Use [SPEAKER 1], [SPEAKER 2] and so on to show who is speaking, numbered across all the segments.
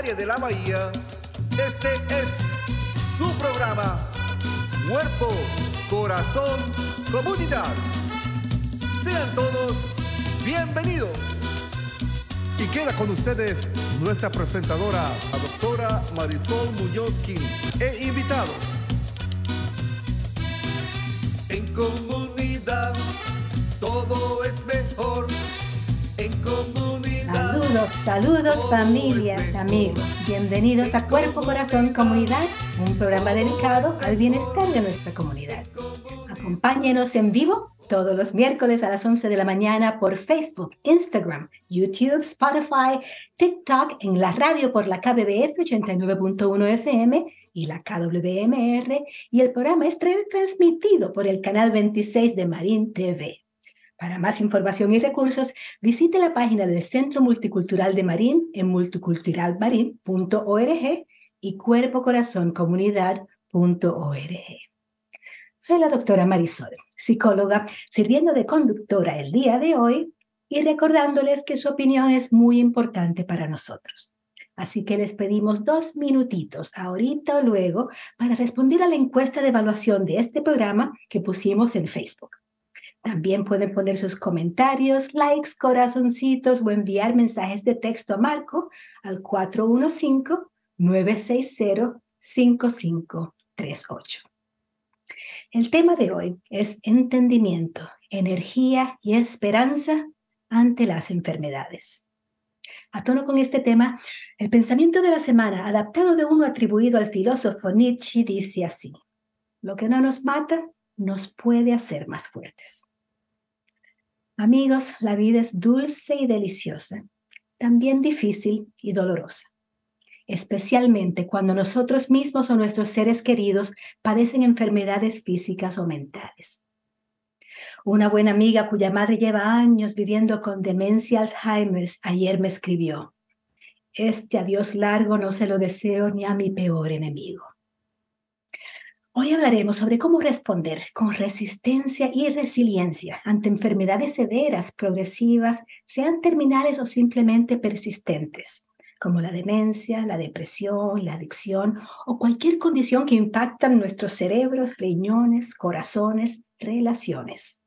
[SPEAKER 1] área de la bahía, este es su programa. Cuerpo, corazón, comunidad. Sean todos bienvenidos. Y queda con ustedes nuestra presentadora, la doctora Marisol Muñoz e invitados.
[SPEAKER 2] Saludos, familias, amigos. Bienvenidos a Cuerpo, Corazón, Comunidad, un programa dedicado al bienestar de nuestra comunidad. Acompáñenos en vivo todos los miércoles a las 11 de la mañana por Facebook, Instagram, YouTube, Spotify, TikTok, en la radio por la KBBF 89.1 FM y la KWMR y el programa es transmitido por el canal 26 de Marín TV. Para más información y recursos, visite la página del Centro Multicultural de Marín en multiculturalmarin.org y cuerpocorazoncomunidad.org. Soy la doctora Marisol, psicóloga, sirviendo de conductora el día de hoy y recordándoles que su opinión es muy importante para nosotros. Así que les pedimos dos minutitos, ahorita o luego, para responder a la encuesta de evaluación de este programa que pusimos en Facebook. También pueden poner sus comentarios, likes, corazoncitos o enviar mensajes de texto a Marco al 415-960-5538. El tema de hoy es entendimiento, energía y esperanza ante las enfermedades. A tono con este tema, el pensamiento de la semana, adaptado de uno atribuido al filósofo Nietzsche, dice así, lo que no nos mata nos puede hacer más fuertes. Amigos, la vida es dulce y deliciosa, también difícil y dolorosa, especialmente cuando nosotros mismos o nuestros seres queridos padecen enfermedades físicas o mentales. Una buena amiga cuya madre lleva años viviendo con demencia Alzheimer ayer me escribió, este adiós largo no se lo deseo ni a mi peor enemigo. Hoy hablaremos sobre cómo responder con resistencia y resiliencia ante enfermedades severas, progresivas, sean terminales o simplemente persistentes, como la demencia, la depresión, la adicción o cualquier condición que impacta en nuestros cerebros, riñones, corazones, relaciones.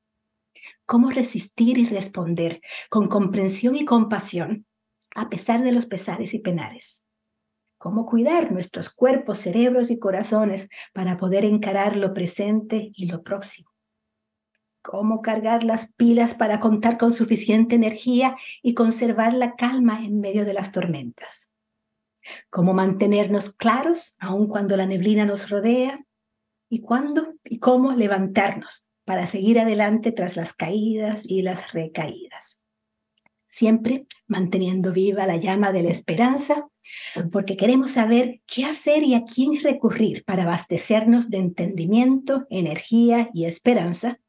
[SPEAKER 2] Cómo resistir y responder con comprensión y compasión a pesar de los pesares y penares cómo cuidar nuestros cuerpos, cerebros y corazones para poder encarar lo presente y lo próximo. Cómo cargar las pilas para contar con suficiente energía y conservar la calma en medio de las tormentas. Cómo mantenernos claros aun cuando la neblina nos rodea y cuándo y cómo levantarnos para seguir adelante tras las caídas y las recaídas siempre manteniendo viva la llama de la esperanza, porque queremos saber qué hacer y a quién recurrir para abastecernos de entendimiento, energía y esperanza.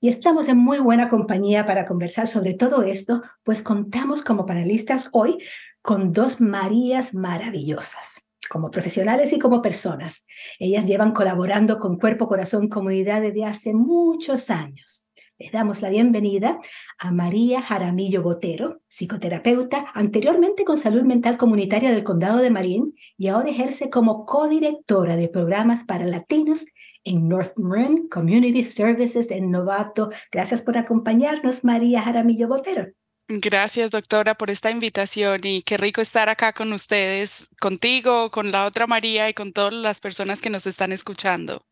[SPEAKER 2] Y estamos en muy buena compañía para conversar sobre todo esto, pues contamos como panelistas hoy con dos Marías maravillosas, como profesionales y como personas. Ellas llevan colaborando con Cuerpo Corazón Comunidad desde hace muchos años. Les damos la bienvenida a María Jaramillo Botero, psicoterapeuta, anteriormente con salud mental comunitaria del Condado de Marín y ahora ejerce como codirectora de programas para latinos en North Marin Community Services en Novato. Gracias por acompañarnos, María Jaramillo Botero.
[SPEAKER 3] Gracias, doctora, por esta invitación y qué rico estar acá con ustedes, contigo, con la otra María y con todas las personas que nos están escuchando.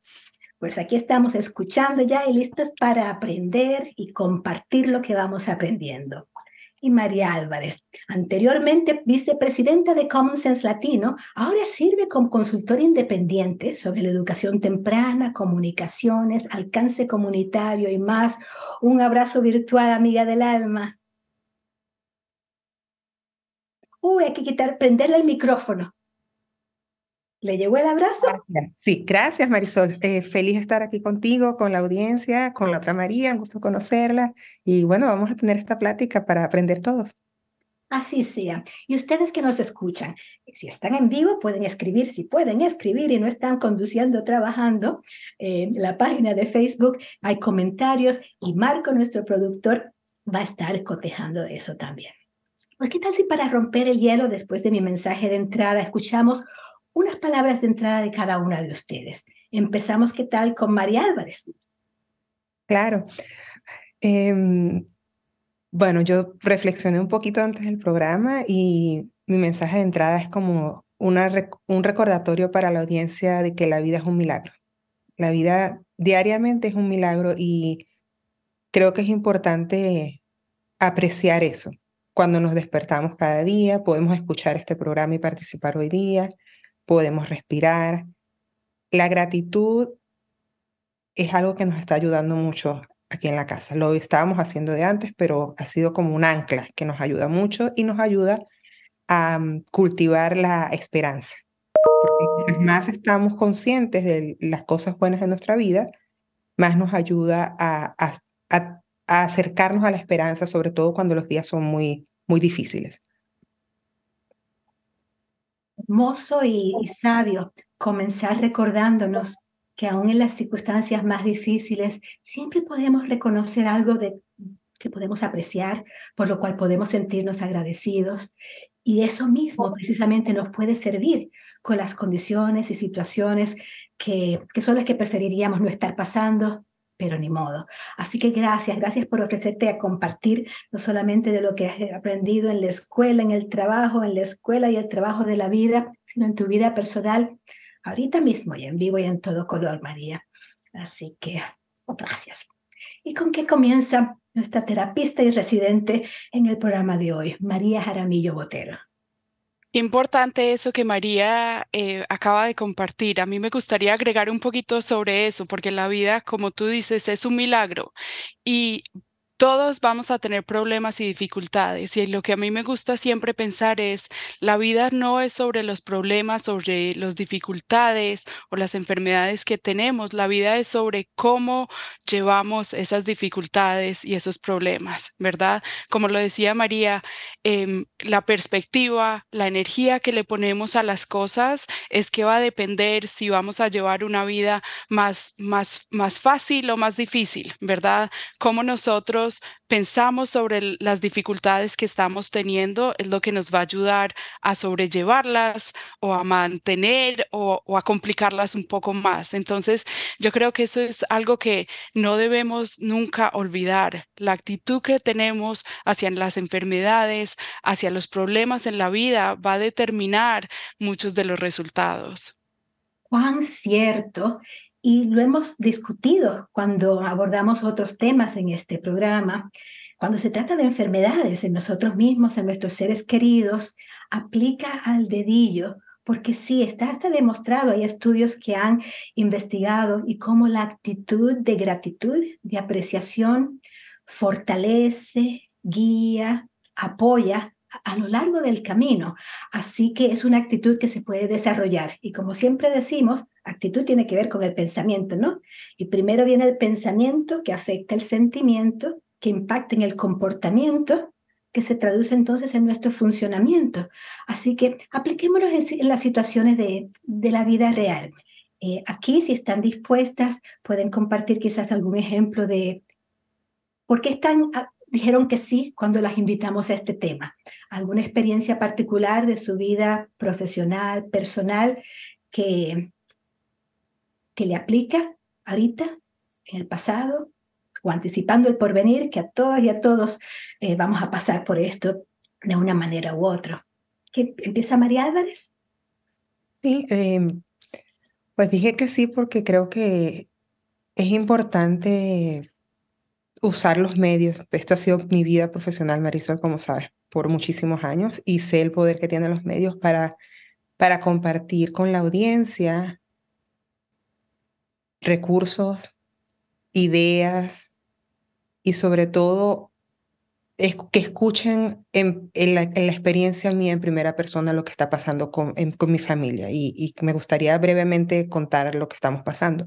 [SPEAKER 2] Pues aquí estamos escuchando ya y listos para aprender y compartir lo que vamos aprendiendo. y María Álvarez, anteriormente vicepresidenta de Common Sense Latino, ahora sirve como consultora independiente sobre la educación temprana, comunicaciones, alcance comunitario y más. Un abrazo virtual, amiga del alma. Uy, hay que quitar, prenderle el micrófono. ¿Le llegó el abrazo?
[SPEAKER 4] Sí, gracias Marisol. Eh, feliz estar aquí contigo, con la audiencia, con la otra María, un gusto conocerla. Y bueno, vamos a tener esta plática para aprender todos.
[SPEAKER 2] Así sea. Y ustedes que nos escuchan, si están en vivo, pueden escribir, si pueden escribir y no están conduciendo, trabajando, en la página de Facebook hay comentarios y Marco, nuestro productor, va a estar cotejando eso también. Pues, ¿qué tal si para romper el hielo, después de mi mensaje de entrada, escuchamos unas palabras de entrada de cada una de ustedes. Empezamos, ¿qué tal? Con María Álvarez.
[SPEAKER 4] Claro. Em, bueno, yo reflexioné un poquito antes del programa y mi mensaje de entrada es como una, un recordatorio para la audiencia de que la vida es un milagro. La vida diariamente es un milagro y creo que es importante apreciar eso. Cuando nos despertamos cada día, podemos escuchar este programa y participar hoy día, podemos respirar. La gratitud es algo que nos está ayudando mucho aquí en la casa. Lo estábamos haciendo de antes, pero ha sido como un ancla que nos ayuda mucho y nos ayuda a mm, cultivar la esperanza. Más estamos conscientes de las cosas buenas de nuestra vida, más nos ayuda a, a acercarnos a la esperanza, sobre todo cuando los días son muy, muy difíciles
[SPEAKER 2] hermoso y, sabio comenzar recordándonos que aún en las circunstancias más difíciles siempre podemos reconocer algo de, que podemos apreciar, por lo cual podemos sentirnos agradecidos. Y eso mismo precisamente nos puede servir con las condiciones y situaciones que, que son las que preferiríamos no estar pasando, pero ni modo. Así que gracias, gracias por ofrecerte a compartir no solamente de lo que has aprendido en la escuela, en el trabajo, en la escuela y el trabajo de la vida, sino en tu vida personal, ahorita mismo y en vivo y en todo color, María. Así que gracias. ¿Y con qué comienza nuestra terapista y residente en el programa de hoy, María Jaramillo Botero?
[SPEAKER 3] Importante eso que María eh, acaba de compartir. A mí me gustaría agregar un poquito sobre eso, porque la vida, como tú dices, es un milagro. Y todos vamos a tener problemas y dificultades y lo que a mí me gusta siempre pensar es, la vida no es sobre los problemas, sobre las dificultades o las enfermedades que tenemos, la vida es sobre cómo llevamos esas dificultades y esos problemas, ¿verdad? Como lo decía María, em, la perspectiva, la energía que le ponemos a las cosas es que va a depender si vamos a llevar una vida más, más, más fácil o más difícil, ¿verdad? Cómo nosotros pensamos sobre las dificultades que estamos teniendo es lo que nos va a ayudar a sobrellevarlas o a mantener o, a complicarlas un poco más. Entonces, yo creo que eso es algo que no debemos nunca olvidar. La actitud que tenemos hacia las enfermedades, hacia los problemas en la vida, va a determinar muchos de los resultados.
[SPEAKER 2] Cuán cierto y lo hemos discutido cuando abordamos otros temas en este programa. Cuando se trata de enfermedades en nosotros mismos, en nuestros seres queridos, aplica al dedillo, porque sí, está hasta demostrado, hay estudios que han investigado y cómo la actitud de gratitud, de apreciación, fortalece, guía, apoya a lo largo del camino. Así que es una actitud que se puede desarrollar. Y como siempre decimos, actitud tiene que ver con el pensamiento, ¿no? Y primero viene el pensamiento que afecta el sentimiento, que impacta en el comportamiento, que se traduce entonces en nuestro funcionamiento. Así que apliquémoslo en, las situaciones de, la vida real. Eh, aquí, si están dispuestas, pueden compartir quizás algún ejemplo de por qué están dijeron que sí cuando las invitamos a este tema. ¿Alguna experiencia particular de su vida profesional, personal, que, que le aplica ahorita, en el pasado, o anticipando el porvenir, que a todas y a todos eh, vamos a pasar por esto de una manera u otra? ¿Qué, ¿Empieza María Álvarez?
[SPEAKER 4] Sí, em, pues dije que sí porque creo que es importante usar los medios. Esto ha sido mi vida profesional, Marisol, como sabes, por muchísimos años y sé el poder que tienen los medios para, para compartir con la audiencia recursos, ideas y sobre todo es que escuchen en, la, experiencia mía en primera persona lo que está pasando con, con mi familia y, me gustaría brevemente contar lo que estamos pasando.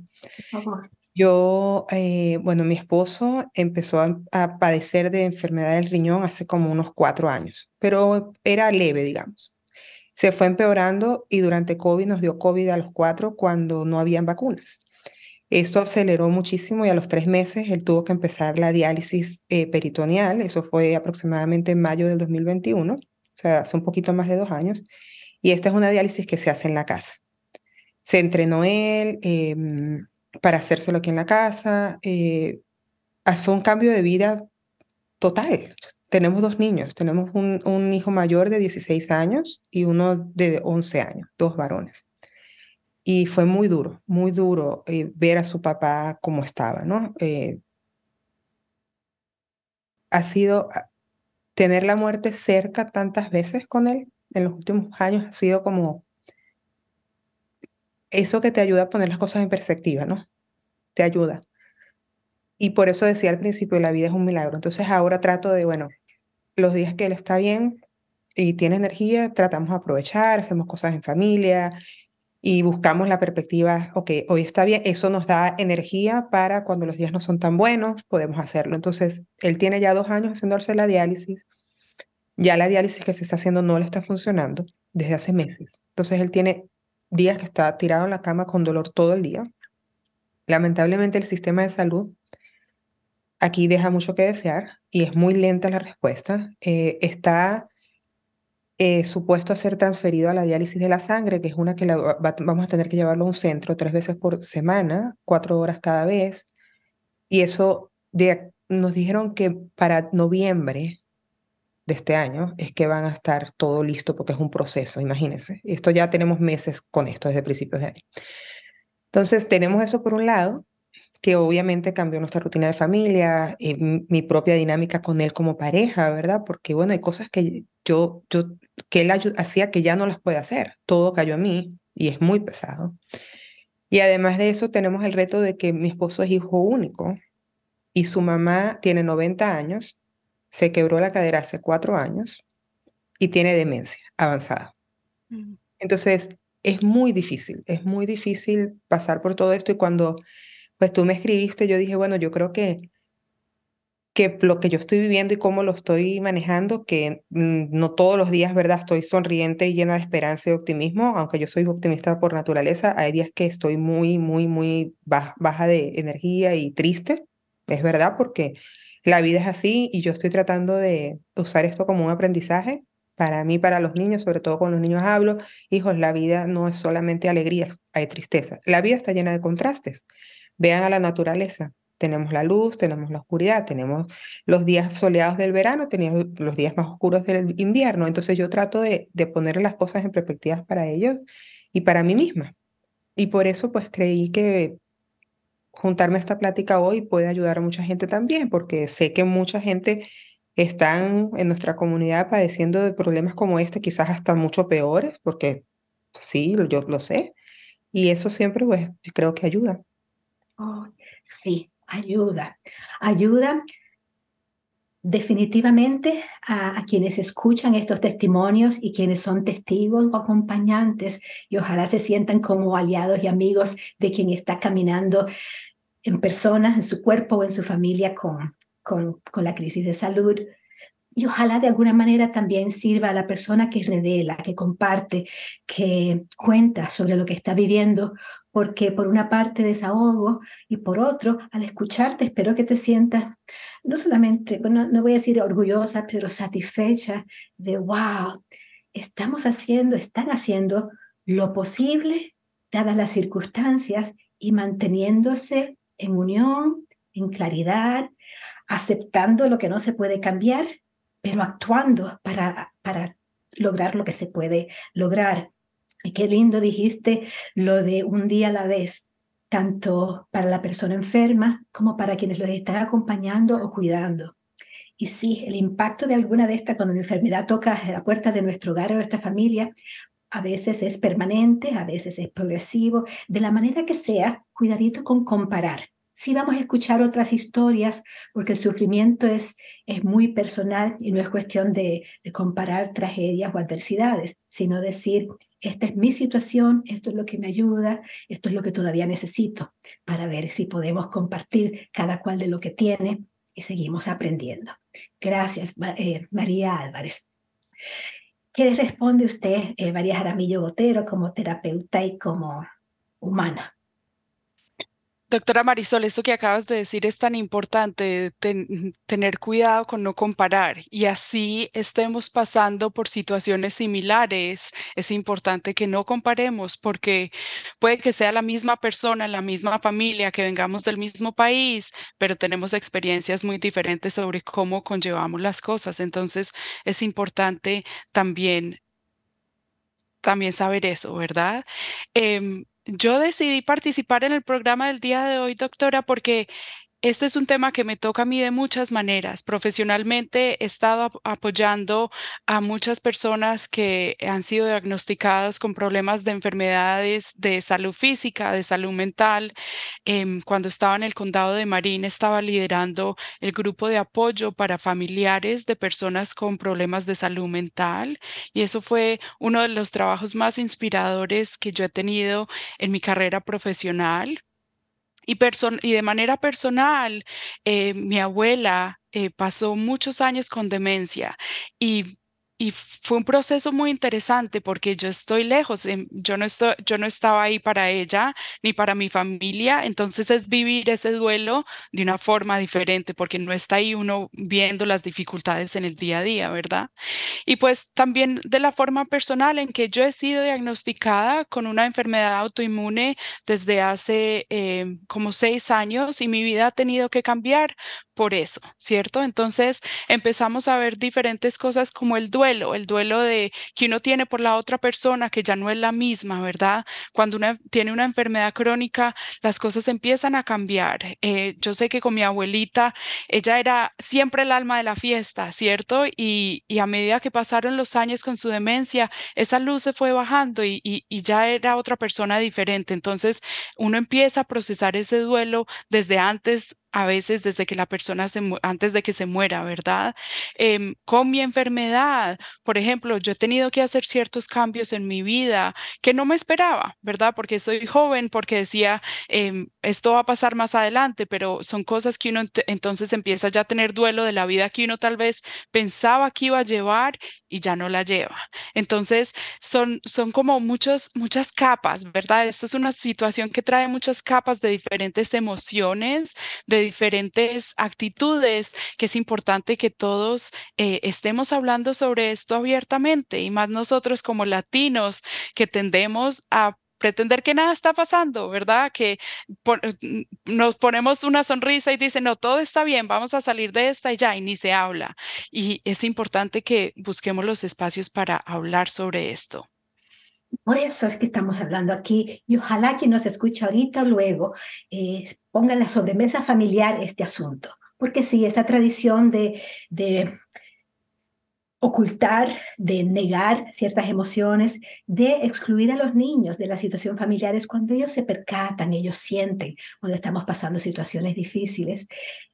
[SPEAKER 4] Yo, eh, bueno, mi esposo empezó a, padecer de enfermedad del riñón hace como unos cuatro años, pero era leve, digamos. Se fue empeorando y durante COVID nos dio COVID a los cuatro cuando no habían vacunas. Esto aceleró muchísimo y a los tres meses él tuvo que empezar la diálisis eh, peritoneal. Eso fue aproximadamente en mayo del 2021, o sea, hace un poquito más de dos años. Y esta es una diálisis que se hace en la casa. Se entrenó él em, para hacérselo aquí en la casa. Eh, fue un cambio de vida total. Tenemos dos niños. Tenemos un hijo mayor de 16 años y uno de 11 años, dos varones. Y fue muy duro, muy duro eh, ver a su papá como estaba, ¿no? Eh, ha sido ah, tener la muerte cerca tantas veces con él en los últimos años ha sido como eso que te ayuda a poner las cosas en perspectiva, ¿no? Te ayuda. Y por eso decía al principio, la vida es un milagro. Entonces ahora trato de, bueno, los días que él está bien y tiene energía, tratamos de aprovechar, hacemos cosas en familia, y buscamos la perspectiva, ok, hoy está bien, eso nos da energía para cuando los días no son tan buenos, podemos hacerlo. Entonces, él tiene ya dos años haciéndose la diálisis, ya la diálisis que se está haciendo no le está funcionando desde hace meses. Entonces, él tiene días que está tirado en la cama con dolor todo el día. Lamentablemente, el sistema de salud aquí deja mucho que desear y es muy lenta la respuesta. Eh, está eh, supuesto a ser transferido a la diálisis de la sangre, que es una que vamos a tener que llevarlo a un centro tres veces por semana, cuatro horas cada vez. Y eso nos dijeron que para noviembre de este año es que van a estar todo listo porque es un proceso, imagínense. Esto ya tenemos meses con esto desde principios de año. Entonces, tenemos eso por un lado, que obviamente cambió nuestra rutina de familia, eh, mi propia dinámica con él como pareja, ¿verdad? Porque bueno, hay cosas que yo, yo, que él hacía que ya no las puede hacer. Todo cayó a mí y es muy pesado. Y además de eso tenemos el reto de que mi esposo es hijo único y su mamá tiene 90 años, se quebró la cadera hace cuatro años y tiene demencia avanzada. Entonces, es muy difícil, es muy difícil pasar por todo esto y cuando pues tú me escribiste, yo dije, bueno, yo creo que, que lo que yo estoy viviendo y cómo lo estoy manejando, que mm, no todos los días, ¿verdad? Estoy sonriente y llena de esperanza y optimismo, aunque yo soy optimista por naturaleza, hay días que estoy muy, muy, muy baja, baja de energía y triste, es verdad, porque la vida es así y yo estoy tratando de usar esto como un aprendizaje para mí, para los niños, sobre todo con los niños hablo, hijos, la vida no es solamente alegría, hay tristeza. La vida está llena de contrastes. Vean a la naturaleza. Tenemos la luz, tenemos la oscuridad, tenemos los días soleados del verano, tenemos los días más oscuros del invierno. Entonces yo trato de, de poner las cosas en perspectivas para ellos y para mí misma. Y por eso pues creí que juntarme a esta plática hoy puede ayudar a mucha gente también, porque sé que mucha gente están en nuestra comunidad padeciendo de problemas como este, quizás hasta mucho peores, porque sí, yo lo sé. Y eso siempre pues creo que ayuda.
[SPEAKER 2] Oh, sí, ayuda. Ayuda definitivamente a, quienes escuchan estos testimonios y quienes son testigos o acompañantes y ojalá se sientan como aliados y amigos de quien está caminando en persona, en su cuerpo o en su familia con, con, con la crisis de salud. Y ojalá de alguna manera también sirva a la persona que revela, que comparte, que cuenta sobre lo que está viviendo, porque por una parte desahogo y por otro, al escucharte, espero que te sientas no solamente, bueno, no voy a decir orgullosa, pero satisfecha de, wow, estamos haciendo, están haciendo lo posible, dadas las circunstancias, y manteniéndose en unión, en claridad, aceptando lo que no se puede cambiar, pero actuando para, para lograr lo que se puede lograr. Qué lindo dijiste lo de un día a la vez. tanto para la persona enferma como para quienes los están acompañando o cuidando. Y sí, el impacto de alguna de estas cuando la enfermedad toca la puerta de nuestro hogar o nuestra familia, a veces es permanente, a veces es progresivo, de la manera que sea, cuidadito con comparar. Sí vamos a escuchar otras historias porque el sufrimiento es, es muy personal y no es cuestión de, comparar tragedias o adversidades, sino decir, esta es mi situación, esto es lo que me ayuda, esto es lo que todavía necesito para ver si podemos compartir cada cual de lo que tiene y seguimos aprendiendo. Gracias, eh, María Álvarez. ¿Qué responde usted, eh, María Jaramillo Botero, como terapeuta y como humana?
[SPEAKER 3] Doctora Marisol, eso que acabas de decir es tan importante, tener cuidado con no comparar y así estemos pasando por situaciones similares. Es importante que no comparemos porque puede que sea la misma persona, la misma familia, que vengamos del mismo país, pero tenemos experiencias muy diferentes sobre cómo conllevamos las cosas. Entonces es importante también también saber eso, ¿verdad? Em, yo decidí participar en el programa del día de hoy, doctora, porque este es un tema que me toca a mí de muchas maneras. Profesionalmente he estado apoyando a muchas personas que han sido diagnosticadas con problemas de enfermedades de salud física, de salud mental. Em, cuando estaba en el condado de Marín, estaba liderando el grupo de apoyo para familiares de personas con problemas de salud mental. Y eso fue uno de los trabajos más inspiradores que yo he tenido en mi carrera profesional. Y, de manera personal, eh, mi abuela eh, pasó muchos años con demencia y y fue un proceso muy interesante porque yo estoy lejos, em, yo no, estoy, yo no estaba ahí para ella ni para mi familia, entonces es vivir ese duelo de una forma diferente porque no está ahí uno viendo las dificultades en el día a día, ¿verdad? Y pues también de la forma personal en que yo he sido diagnosticada con una enfermedad autoinmune desde hace em, como seis años y mi vida ha tenido que cambiar por eso, ¿cierto? Entonces empezamos a ver diferentes cosas como el duelo, el duelo de que uno tiene por la otra persona que ya no es la misma, ¿verdad? Cuando uno tiene una enfermedad crónica, las cosas empiezan a cambiar. Eh, yo sé que con mi abuelita, ella era siempre el alma de la fiesta, ¿cierto? Y, a medida que pasaron los años con su demencia, esa luz se fue bajando y, y ya era otra persona diferente. Entonces uno empieza a procesar ese duelo desde antes a veces desde que la persona se antes de que se muera, ¿verdad? Em, con mi enfermedad, por ejemplo, yo he tenido que hacer ciertos cambios en mi vida que no me esperaba, ¿verdad? Porque soy joven, porque decía, em, esto va a pasar más adelante, pero son cosas que uno entonces empieza ya a tener duelo de la vida que uno tal vez pensaba que iba a llevar y ya no la lleva. Entonces, son, son como muchos, muchas capas, ¿verdad? Esta es una situación que trae muchas capas de diferentes emociones, de diferentes actitudes, que es importante que todos eh, estemos hablando sobre esto abiertamente y más nosotros como latinos que tendemos a pretender que nada está pasando, ¿verdad? Que nos ponemos una sonrisa y dicen, no, todo está bien, vamos a salir de esta y ya, y ni se habla. Y es importante que busquemos los espacios para hablar sobre esto.
[SPEAKER 2] Por eso es que estamos hablando aquí y ojalá quien nos escucha ahorita o luego eh, ponga en la sobremesa familiar este asunto. Porque sí, esa tradición de, de ocultar, de negar ciertas emociones, de excluir a los niños de la situación familiar es cuando ellos se percatan, ellos sienten cuando estamos pasando situaciones difíciles.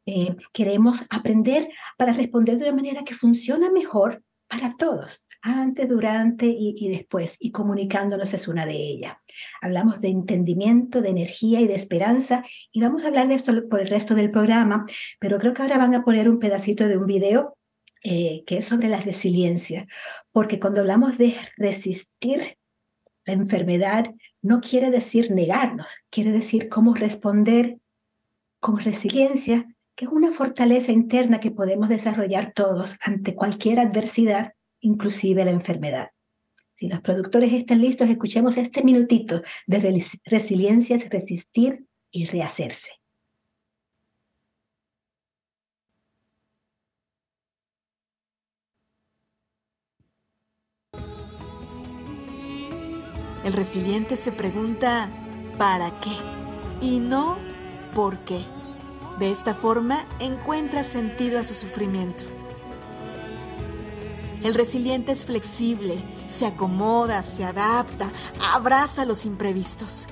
[SPEAKER 2] Eh, queremos aprender para responder de una manera que funciona mejor para todos, antes, durante y, después, y comunicándonos es una de ellas. Hablamos de entendimiento, de energía y de esperanza, y vamos a hablar de esto por el resto del programa, pero creo que ahora van a poner un pedacito de un video eh, que es sobre la resiliencia, porque cuando hablamos de resistir la enfermedad, no quiere decir negarnos, quiere decir cómo responder con resiliencia, que es una fortaleza interna que podemos desarrollar todos ante cualquier adversidad, inclusive la enfermedad. Si los productores están listos, escuchemos este minutito de resiliencia, es resistir y rehacerse.
[SPEAKER 5] El resiliente se pregunta, ¿para qué? y no por qué. De esta forma encuentra sentido a su sufrimiento. El resiliente es flexible, se acomoda, se adapta, abraza los imprevistos.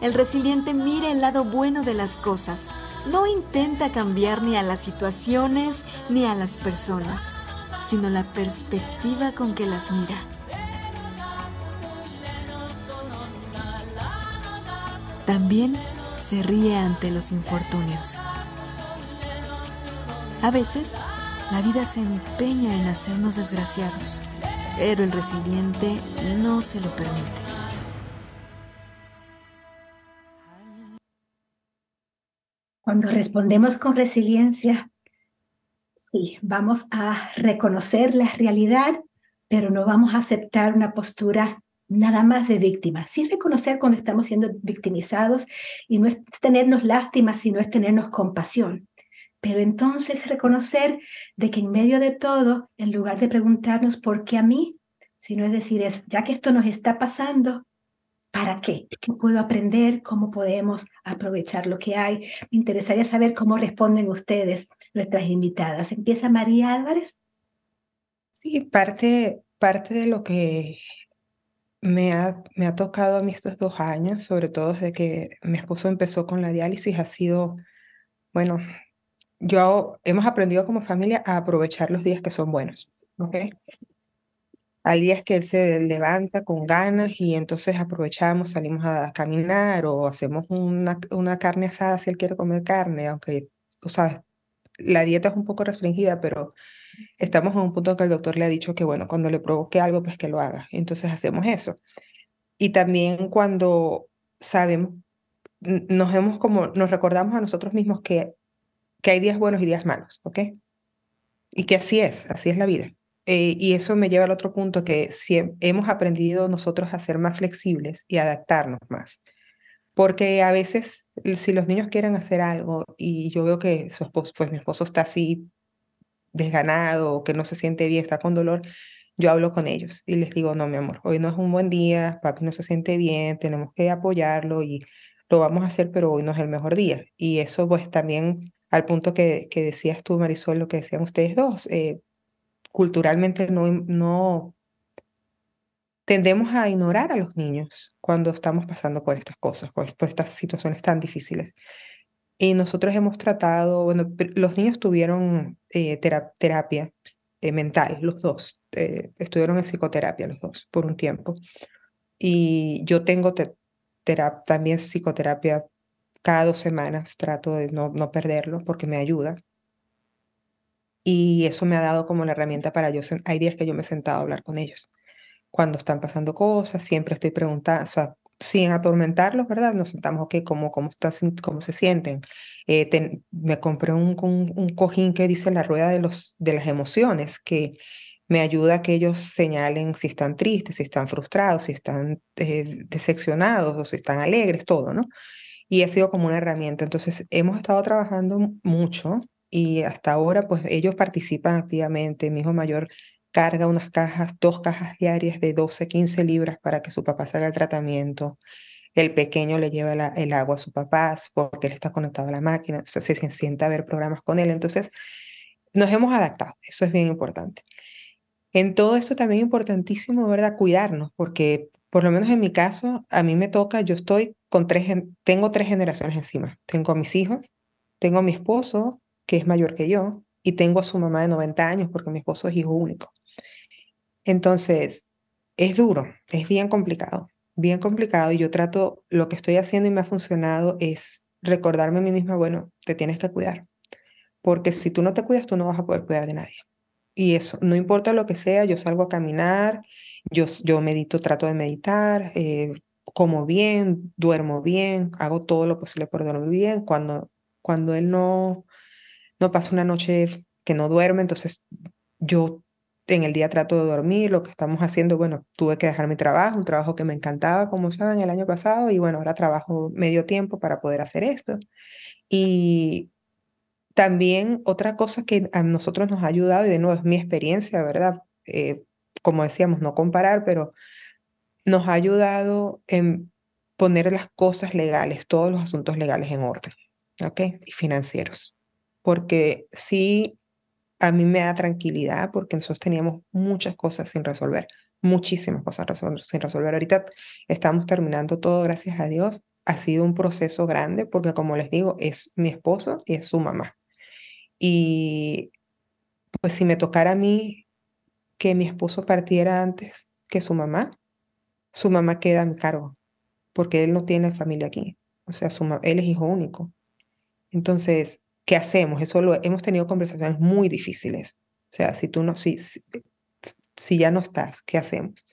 [SPEAKER 5] El resiliente mira el lado bueno de las cosas, no intenta cambiar ni a las situaciones ni a las personas, sino la perspectiva con que las mira. También se ríe ante los infortunios. A veces, la vida se empeña en hacernos desgraciados, pero el resiliente no se lo permite.
[SPEAKER 2] Cuando respondemos con resiliencia, sí, vamos a reconocer la realidad, pero no vamos a aceptar una postura nada más de víctima. Sí reconocer cuando estamos siendo victimizados y no es tenernos lástima, sino es tenernos compasión. Pero entonces reconocer de que en medio de todo, en lugar de preguntarnos por qué a mí, sino es decir, es, ya que esto nos está pasando, ¿para qué? ¿Qué puedo aprender? ¿Cómo podemos aprovechar lo que hay? Me interesaría saber cómo responden ustedes, nuestras invitadas. Empieza María Álvarez.
[SPEAKER 4] Sí, parte, parte de lo que me ha, me ha tocado a mí estos dos años, sobre todo desde que mi esposo empezó con la diálisis, ha sido, bueno, yo hemos aprendido como familia a aprovechar los días que son buenos, ¿ok? Hay días que él se levanta con ganas y entonces aprovechamos, salimos a caminar o hacemos una, una carne asada si él quiere comer carne, aunque, sabes, la dieta es un poco restringida, pero estamos en un punto que el doctor le ha dicho que, bueno, cuando le provoque algo, pues que lo haga. Entonces hacemos eso. Y también cuando sabemos, nos hemos como, nos recordamos a nosotros mismos que, que hay días buenos y días malos, ¿ok? Y que así es, así es la vida. Eh, y eso me lleva al otro punto que si hemos aprendido nosotros a ser más flexibles y adaptarnos más. Porque a veces, si los niños quieren hacer algo y yo veo que su esposo, pues mi esposo está así desganado o que no se siente bien, está con dolor, yo hablo con ellos y les digo, no, mi amor, hoy no es un buen día, papi no se siente bien, tenemos que apoyarlo y lo vamos a hacer, pero hoy no es el mejor día. Y eso pues también al punto que, decías tú, Marisol, lo que decían ustedes dos, eh, culturalmente no, no tendemos a ignorar a los niños cuando estamos pasando por estas cosas, por, estas situaciones tan difíciles. Y nosotros hemos tratado, bueno, los niños tuvieron eh, terapia eh, mental, los dos, eh, estuvieron en psicoterapia los dos por un tiempo. Y yo tengo también psicoterapia cada dos semanas, trato de no, no perderlo porque me ayuda. Y eso me ha dado como la herramienta para yo, hay días que yo me he sentado a hablar con ellos cuando están pasando cosas, siempre estoy preguntando, o sea, sin atormentarlos, ¿verdad? Nos sentamos, ok, ¿cómo, cómo, cómo se sienten? Eh, me compré un, un, cojín que dice la rueda de, los, de las emociones, que me ayuda a que ellos señalen si están tristes, si están frustrados, si están eh, decepcionados o si están alegres, todo, ¿no? Y ha sido como una herramienta. Entonces, hemos estado trabajando mucho y hasta ahora, pues ellos participan activamente. Mi hijo mayor carga unas cajas, dos cajas diarias de 12, 15 libras para que su papá se haga el tratamiento. El pequeño le lleva el agua a su papá porque él está conectado a la máquina, se, se sienta a ver programas con él. Entonces, nos hemos adaptado, eso es bien importante. En todo esto también importantísimo, ¿verdad? Cuidarnos, porque por lo menos en mi caso, a mí me toca, yo estoy con tres, tengo tres generaciones encima. Tengo a mis hijos, tengo a mi esposo, que es mayor que yo, y tengo a su mamá de 90 años, porque mi esposo es hijo único. Entonces, es duro, es bien complicado, bien complicado y yo trato, lo que estoy haciendo y me ha funcionado es recordarme a mí misma, bueno, te tienes que cuidar, porque si tú no te cuidas, tú no vas a poder cuidar de nadie. Y eso, no importa lo que sea, yo salgo a caminar, yo, yo medito, trato de meditar, eh, como bien, duermo bien, hago todo lo posible por dormir bien. Cuando, cuando él no, no pasa una noche que no duerme, entonces yo en el día trato de dormir, lo que estamos haciendo, bueno, tuve que dejar mi trabajo, un trabajo que me encantaba, como saben, el año pasado, y bueno, ahora trabajo medio tiempo para poder hacer esto. Y también otra cosa que a nosotros nos ha ayudado, y de nuevo es mi experiencia, ¿verdad? Eh, como decíamos, no comparar, pero nos ha ayudado en poner las cosas legales, todos los asuntos legales en orden, ¿ok? Y financieros. Porque sí, a mí me da tranquilidad porque nosotros teníamos muchas cosas sin resolver, muchísimas cosas sin resolver. Ahorita estamos terminando todo, gracias a Dios. Ha sido un proceso grande porque, como les digo, es mi esposo y es su mamá. Y pues si me tocara a mí que mi esposo partiera antes que su mamá, su mamá queda en cargo, porque él no tiene familia aquí. O sea, su él es hijo único. Entonces, ¿qué hacemos? Eso lo hemos tenido conversaciones muy difíciles. O sea, si tú no, si, si, ya no estás, ¿qué hacemos?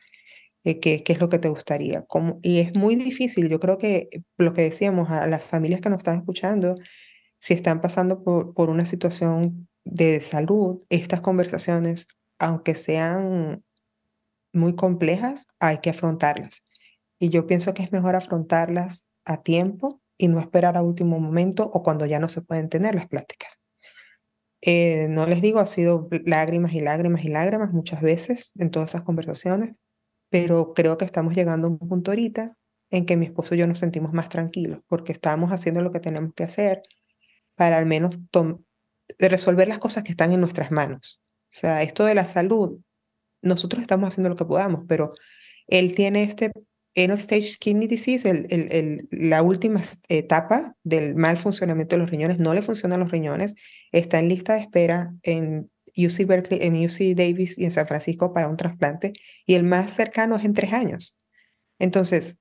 [SPEAKER 4] Eh, ¿qué, ¿Qué es lo que te gustaría? ¿Cómo? Y es muy difícil. Yo creo que lo que decíamos a las familias que nos están escuchando, si están pasando por, por una situación de salud, estas conversaciones, aunque sean muy complejas, hay que afrontarlas. Y yo pienso que es mejor afrontarlas a tiempo y no esperar a último momento o cuando ya no se pueden tener las pláticas. Eh, no les digo, ha sido lágrimas y lágrimas y lágrimas muchas veces en todas esas conversaciones, pero creo que estamos llegando a un punto ahorita en que mi esposo y yo nos sentimos más tranquilos porque estamos haciendo lo que tenemos que hacer para al menos resolver las cosas que están en nuestras manos. O sea, esto de la salud, nosotros estamos haciendo lo que podamos, pero él tiene este end-stage kidney disease, el, el, la última etapa del mal funcionamiento de los riñones, no le funcionan los riñones, está en lista de espera en UC Berkeley, en UC Davis y en San Francisco para un trasplante, y el más cercano es en tres años. Entonces,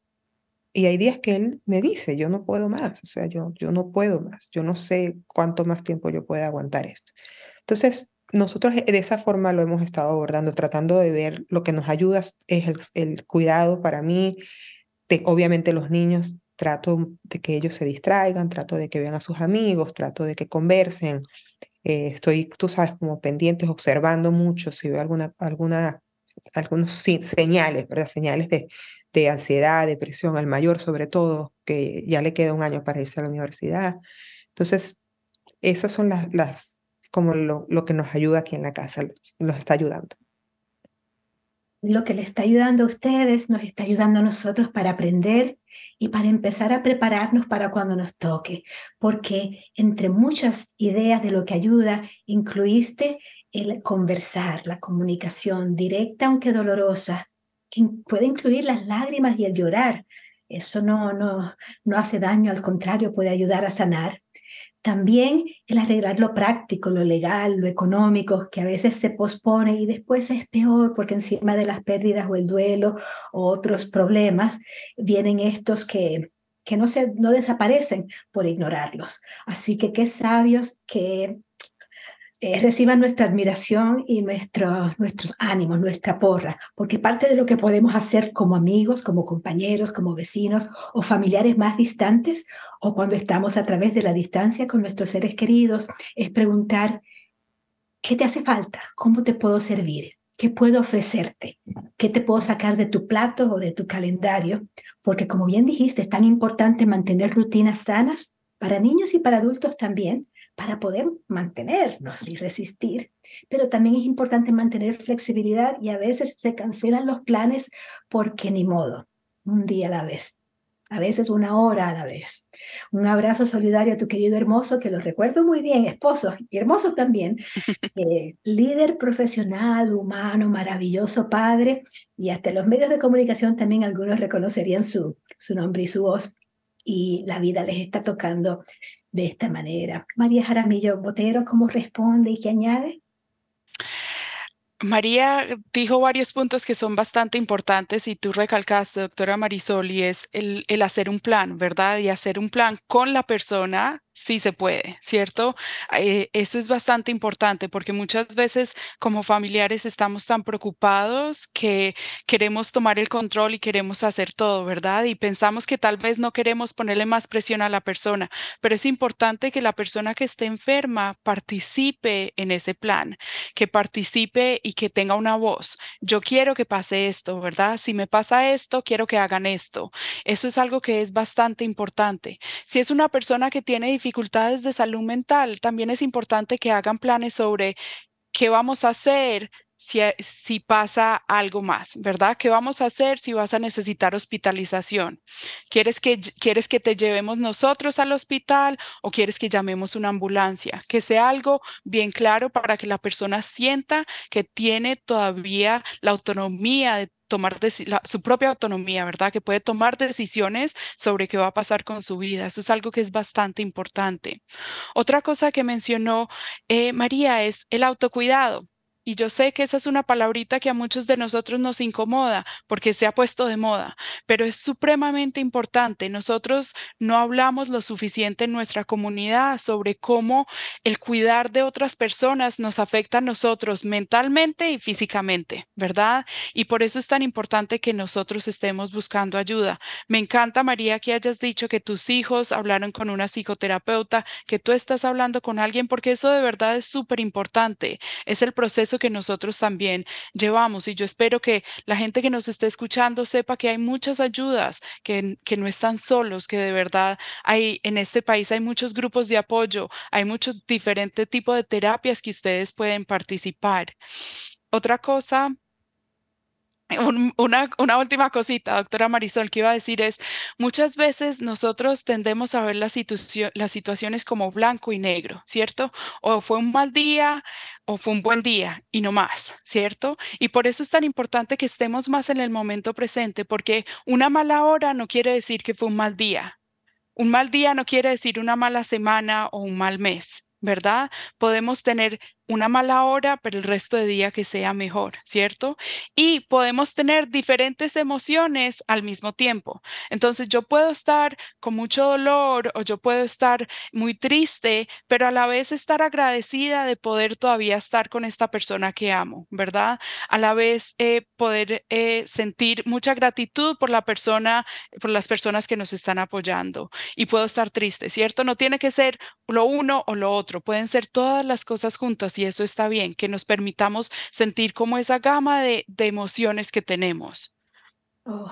[SPEAKER 4] y hay días que él me dice, yo no puedo más, o sea, yo, yo no puedo más, yo no sé cuánto más tiempo yo pueda aguantar esto. Entonces, nosotros de esa forma lo hemos estado abordando, tratando de ver lo que nos ayuda es el, cuidado para mí, obviamente los niños, trato de que ellos se distraigan, trato de que vean a sus amigos, trato de que conversen. Eh, estoy, tú sabes, como pendientes, observando mucho si veo alguna, alguna, algunos señales, ¿verdad? Señales de, de ansiedad, depresión, al mayor sobre todo, que ya le queda un año para irse a la universidad. Entonces, esas son las como lo, lo que nos ayuda aquí en la casa, nos está ayudando.
[SPEAKER 2] Lo que le está ayudando a ustedes nos está ayudando a nosotros para aprender y para empezar a prepararnos para cuando nos toque, porque entre muchas ideas de lo que ayuda, incluiste el conversar, la comunicación directa aunque dolorosa, que puede incluir las lágrimas y el llorar. Eso no, no, no hace daño, al contrario, puede ayudar a sanar. También el arreglar lo práctico, lo legal, lo económico, que a veces se pospone y después es peor porque encima de las pérdidas o el duelo o otros problemas vienen estos que, que no, se, no desaparecen por ignorarlos. Así que qué sabios que eh, reciban nuestra admiración y nuestro, nuestros ánimos, nuestra porra, porque parte de lo que podemos hacer como amigos, como compañeros, como vecinos o familiares más distantes, o cuando estamos a través de la distancia con nuestros seres queridos, es preguntar, ¿qué te hace falta? ¿Cómo te puedo servir? ¿Qué puedo ofrecerte? ¿Qué te puedo sacar de tu plato o de tu calendario? Porque como bien dijiste, es tan importante mantener rutinas sanas para niños y para adultos también, para poder mantenernos y resistir. Pero también es importante mantener flexibilidad y a veces se cancelan los planes porque ni modo, un día a la vez, a veces una hora a la vez. Un abrazo solidario a tu querido hermoso, que lo recuerdo muy bien, esposo y hermoso también, eh, líder profesional, humano, maravilloso padre, y hasta los medios de comunicación también algunos reconocerían su, su nombre y su voz. Y la vida les está tocando de esta manera. María Jaramillo Botero, ¿cómo responde y qué añade?
[SPEAKER 3] María dijo varios puntos que son bastante importantes y tú recalcaste, doctora Marisol, y es el, el hacer un plan, ¿verdad? Y hacer un plan con la persona sí se puede, ¿cierto? Eh, eso es bastante importante porque muchas veces como familiares estamos tan preocupados que queremos tomar el control y queremos hacer todo, ¿verdad? Y pensamos que tal vez no queremos ponerle más presión a la persona, pero es importante que la persona que esté enferma participe en ese plan, que participe y que tenga una voz. Yo quiero que pase esto, ¿verdad? Si me pasa esto, quiero que hagan esto. Eso es algo que es bastante importante. Si es una persona que tiene dificultades de salud mental, también es importante que hagan planes sobre qué vamos a hacer si, si pasa algo más, ¿verdad? ¿Qué vamos a hacer si vas a necesitar hospitalización? ¿Quieres que, ¿Quieres que te llevemos nosotros al hospital o quieres que llamemos una ambulancia? Que sea algo bien claro para que la persona sienta que tiene todavía la autonomía de tomar su propia autonomía, ¿verdad? Que puede tomar decisiones sobre qué va a pasar con su vida. Eso es algo que es bastante importante. Otra cosa que mencionó eh, María es el autocuidado. Y yo sé que esa es una palabrita que a muchos de nosotros nos incomoda porque se ha puesto de moda, pero es supremamente importante. Nosotros no hablamos lo suficiente en nuestra comunidad sobre cómo el cuidar de otras personas nos afecta a nosotros mentalmente y físicamente, ¿verdad? Y por eso es tan importante que nosotros estemos buscando ayuda. Me encanta, María, que hayas dicho que tus hijos hablaron con una psicoterapeuta, que tú estás hablando con alguien, porque eso de verdad es súper importante. Es el proceso que nosotros también llevamos. Y yo espero que la gente que nos esté escuchando sepa que hay muchas ayudas, que, que no están solos, que de verdad hay en este país hay muchos grupos de apoyo, hay muchos diferentes tipos de terapias que ustedes pueden participar. Otra cosa una, última cosita, doctora Marisol, que iba a decir es, muchas veces nosotros tendemos a ver las, las situaciones como blanco y negro, ¿cierto? O fue un mal día o fue un buen día y no más, ¿cierto? Y por eso es tan importante que estemos más en el momento presente, porque una mala hora no quiere decir que fue un mal día. Un mal día no quiere decir una mala semana o un mal mes. ¿verdad? Podemos tener una mala hora, pero el resto de día que sea mejor, ¿cierto? Y podemos tener diferentes emociones al mismo tiempo. Entonces yo puedo estar con mucho dolor o yo puedo estar muy triste, pero a la vez estar agradecida de poder todavía estar con esta persona que amo, ¿verdad? A la vez eh, poder eh, sentir mucha gratitud por la persona, por las personas que nos están apoyando. Y puedo estar triste, ¿cierto? No tiene que ser lo uno o lo otro, pueden ser todas las cosas juntas y eso está bien, que nos permitamos sentir como esa gama de, emociones que tenemos.
[SPEAKER 2] Oh,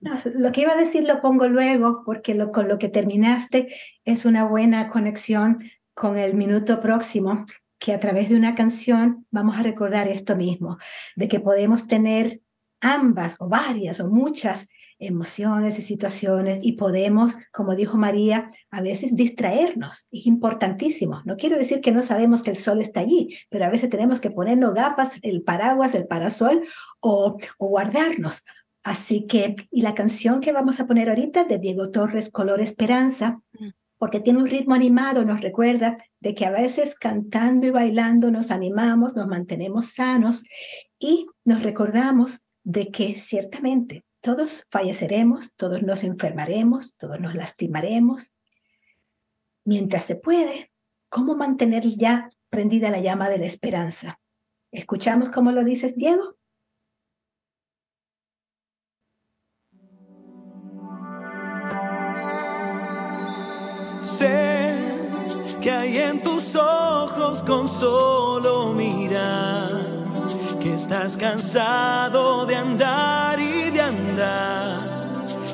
[SPEAKER 2] lo que iba a decir lo pongo luego, porque lo, con lo que terminaste es una buena conexión con el minuto próximo, que a través de una canción vamos a recordar esto mismo, de que podemos tener ambas o varias o muchas emociones y situaciones y podemos, como dijo María, a veces distraernos. Es importantísimo. No quiero decir que no sabemos que el sol está allí, pero a veces tenemos que ponernos gafas, el paraguas, el parasol o, o guardarnos. Así que, y la canción que vamos a poner ahorita de Diego Torres, Color Esperanza, mm. porque tiene un ritmo animado, nos recuerda de que a veces cantando y bailando nos animamos, nos mantenemos sanos y nos recordamos de que ciertamente todos falleceremos, todos nos enfermaremos, todos nos lastimaremos. Mientras se puede, ¿cómo mantener ya prendida la llama de la esperanza? ¿Escuchamos cómo lo dices, Diego?
[SPEAKER 1] Sé que hay en tus ojos con solo mirar que estás cansado de andar y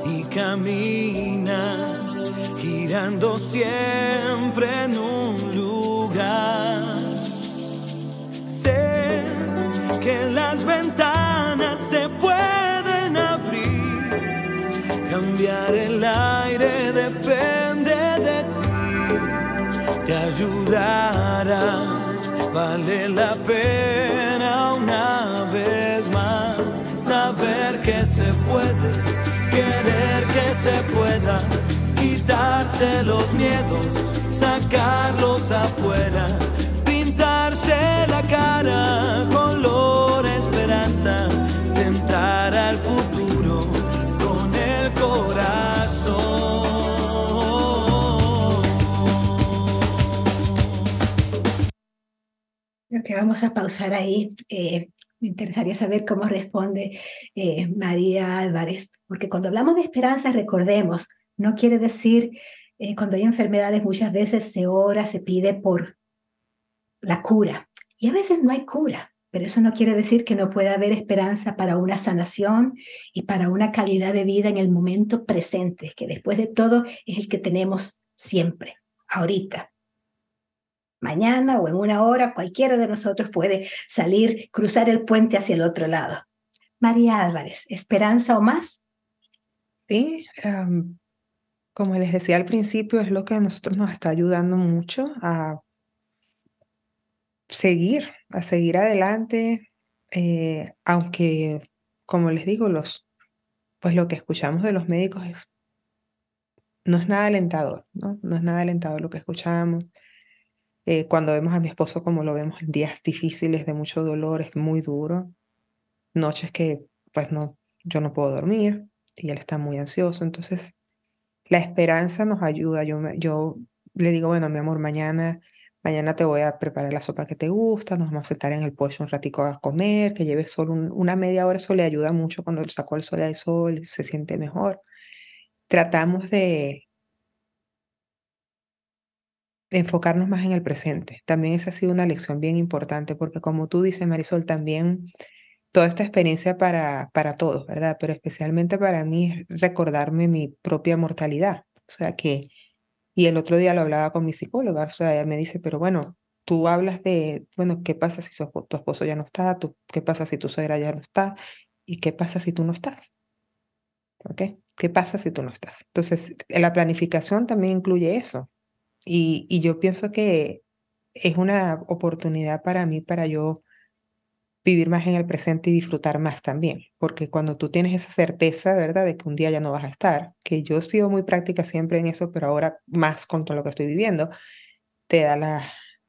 [SPEAKER 1] y camina girando siempre en un lugar. Sé que las ventanas se pueden abrir, cambiar el aire depende de ti, te ayudará, vale la pena puede, querer que se pueda, quitarse los miedos, sacarlos afuera, pintarse la cara, color esperanza, tentar al futuro con el corazón.
[SPEAKER 2] Creo que vamos a pausar ahí. Eh, me interesaría saber cómo responde eh, María Álvarez, porque cuando hablamos de esperanza, recordemos, no quiere decir, eh, cuando hay enfermedades, muchas veces se ora, se pide por la cura, y a veces no hay cura, pero eso no quiere decir que no pueda haber esperanza para una sanación y para una calidad de vida en el momento presente, que después de todo es el que tenemos siempre, ahorita. Mañana o en una hora cualquiera de nosotros puede salir, cruzar el puente hacia el otro lado. María Álvarez, ¿esperanza o más?
[SPEAKER 4] Sí, como les decía al principio, es lo que a nosotros nos está ayudando mucho a seguir, a seguir adelante, eh, aunque, como les digo, los, pues lo que escuchamos de los médicos es, no es nada alentador, ¿no? No es nada alentador lo que escuchamos. Eh, cuando vemos a mi esposo como lo vemos en días difíciles de mucho dolor, es muy duro. Noches que, pues no, yo no puedo dormir y él está muy ansioso. Entonces, la esperanza nos ayuda. Yo, yo le digo, bueno, mi amor, mañana Mañana te voy a preparar la sopa que te gusta, nos vamos a sentar en el pollo un ratico a comer, que lleves solo una media hora, eso le ayuda mucho cuando sacó el sol al sol, se siente mejor. Tratamos de enfocarnos más en el presente. También esa ha sido una lección bien importante, porque como tú dices, Marisol, también toda esta experiencia para, para todos, ¿verdad? Pero especialmente para mí es recordarme mi propia mortalidad. O sea, que y el otro día lo hablaba con mi psicóloga, o sea, ella me dice, pero bueno, tú hablas de, bueno, ¿qué pasa si tu esposo ya no está? ¿Tú, ¿Qué pasa si tu suegra ya no está? ¿Y qué pasa si tú no estás? ¿Ok? ¿Qué pasa si tú no estás? Entonces, la planificación también incluye eso. Y, yo pienso que es una oportunidad para mí, para yo vivir más en el presente y disfrutar más también, porque cuando tú tienes esa certeza, ¿verdad?, de que un día ya no vas a estar, que yo he sido muy práctica siempre en eso, pero ahora más contra lo que estoy viviendo, te da la,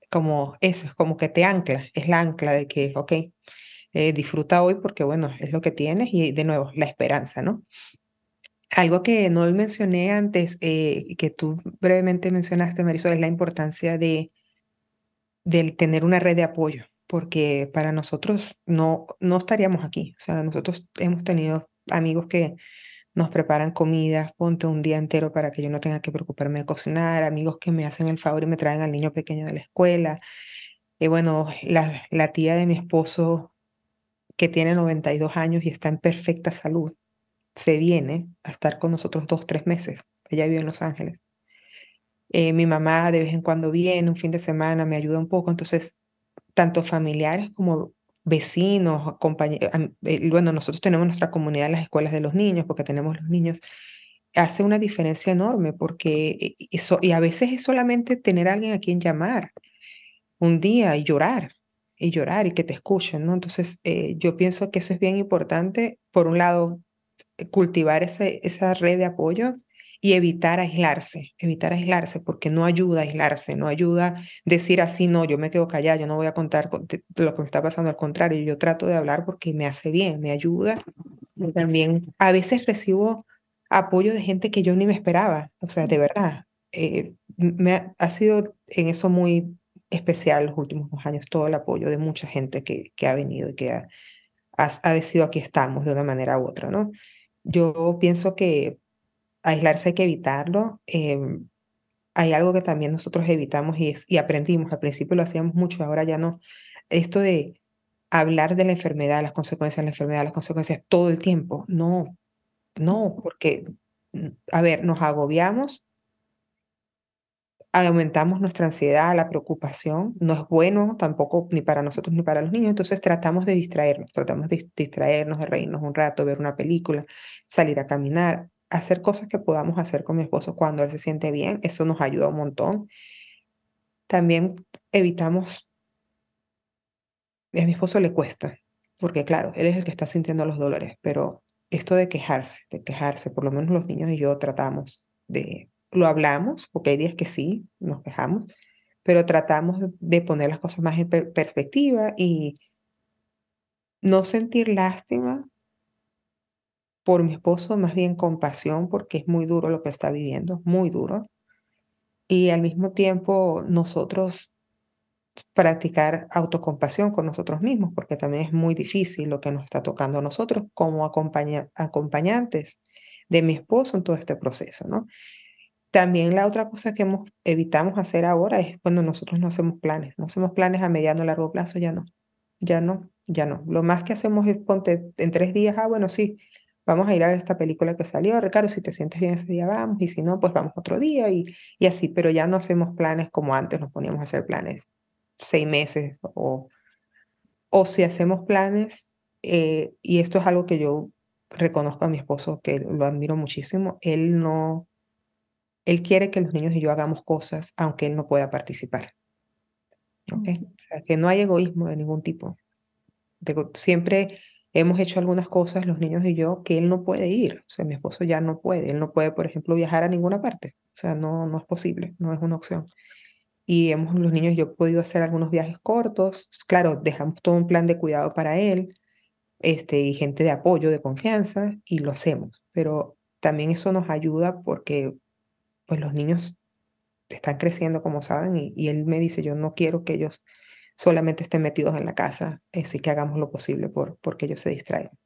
[SPEAKER 4] como eso, es como que te ancla, es la ancla de que, ok, eh, disfruta hoy porque, bueno, es lo que tienes y de nuevo, la esperanza, ¿no? Algo que no mencioné antes, eh, que tú brevemente mencionaste, Marisol, es la importancia de, de tener una red de apoyo porque para nosotros no, no estaríamos aquí. O sea, nosotros hemos tenido amigos que nos preparan comida, ponte un día entero para que yo no tenga que preocuparme de cocinar, amigos que me hacen el favor y me traen al niño pequeño de la escuela. Y bueno, la, la tía de mi esposo, que tiene 92 años y está en perfecta salud, se viene a estar con nosotros dos, tres meses. Ella vive en Los Ángeles. Eh, mi mamá de vez en cuando viene, un fin de semana, me ayuda un poco. Entonces, tanto familiares como vecinos, compañeros. Eh, bueno, nosotros tenemos nuestra comunidad en las escuelas de los niños, porque tenemos los niños, hace una diferencia enorme, porque eh, eso, y a veces es solamente tener alguien a quien llamar un día y llorar, y llorar y que te escuchen, ¿no? Entonces, eh, yo pienso que eso es bien importante, por un lado, cultivar ese, esa red de apoyo y evitar aislarse, evitar aislarse, porque no ayuda a aislarse, no ayuda decir así, no, yo me quedo callada, yo no voy a contar lo que me está pasando, al contrario, yo trato de hablar porque me hace bien, me ayuda. también a veces recibo apoyo de gente que yo ni me esperaba, o sea, de verdad, eh, me ha, sido en eso muy especial los últimos dos años, todo el apoyo de mucha gente que, que ha venido y que ha, ha, ha decidido aquí estamos de una manera u otra, ¿no? Yo pienso que aislarse hay que evitarlo. Em, hay algo que también nosotros evitamos y, y aprendimos, al principio lo hacíamos mucho, ahora ya no. Esto de hablar de la enfermedad, las consecuencias de la enfermedad, las consecuencias todo el tiempo. No, no, porque, mm, a ver, nos agobiamos, aumentamos nuestra ansiedad, la preocupación, no es bueno tampoco ni para nosotros ni para los niños, entonces tratamos de distraernos, tratamos de distraernos, de reírnos un rato, ver una película, salir a caminar, hacer cosas que podamos hacer con mi esposo cuando él se siente bien, eso nos ayuda un montón. También evitamos, a mi esposo le cuesta, porque claro, él es el que está sintiendo los dolores, pero esto de quejarse, de quejarse, por lo menos los niños y yo tratamos de, lo hablamos, porque hay días que sí, nos quejamos, pero tratamos de poner las cosas más en perspectiva y no sentir lástima por mi esposo, más bien compasión, porque es muy duro lo que está viviendo, muy duro. Y al mismo tiempo nosotros practicar autocompasión con nosotros mismos, porque también es muy difícil lo que nos está tocando a nosotros como acompañantes de mi esposo en todo este proceso, ¿no? También la otra cosa que hemos, evitamos hacer ahora es cuando nosotros no hacemos planes, no hacemos planes a mediano o largo plazo, ya no, ya no, ya no. Lo más que hacemos es ponte en tres días, ah, bueno, sí, vamos a ir a ver esta película que salió, Ricardo, si te sientes bien ese día vamos, y si no, pues vamos otro día, y, y así, pero ya no hacemos planes como antes nos poníamos a hacer planes seis meses, o, o si hacemos planes, eh, y esto es algo que yo reconozco a mi esposo, que lo admiro muchísimo, él no, él quiere que los niños y yo hagamos cosas aunque él no pueda participar. ¿Okay? O sea, que no hay egoísmo de ningún tipo. siempre hemos hecho algunas cosas, los niños y yo, que él no puede ir. O sea, mi esposo ya no puede. Él no puede, por ejemplo, viajar a ninguna parte. O sea, no, no es posible, no es una opción. Y hemos, los niños y yo, podido hacer algunos viajes cortos. Claro, dejamos todo un plan de cuidado para él este, y gente de apoyo, de confianza, y lo hacemos. Pero también eso nos ayuda porque pues los niños están creciendo, como saben, y, él me dice, yo no quiero que ellos solamente estén metidos en la casa, así que hagamos lo posible por, porque ellos se distraigan.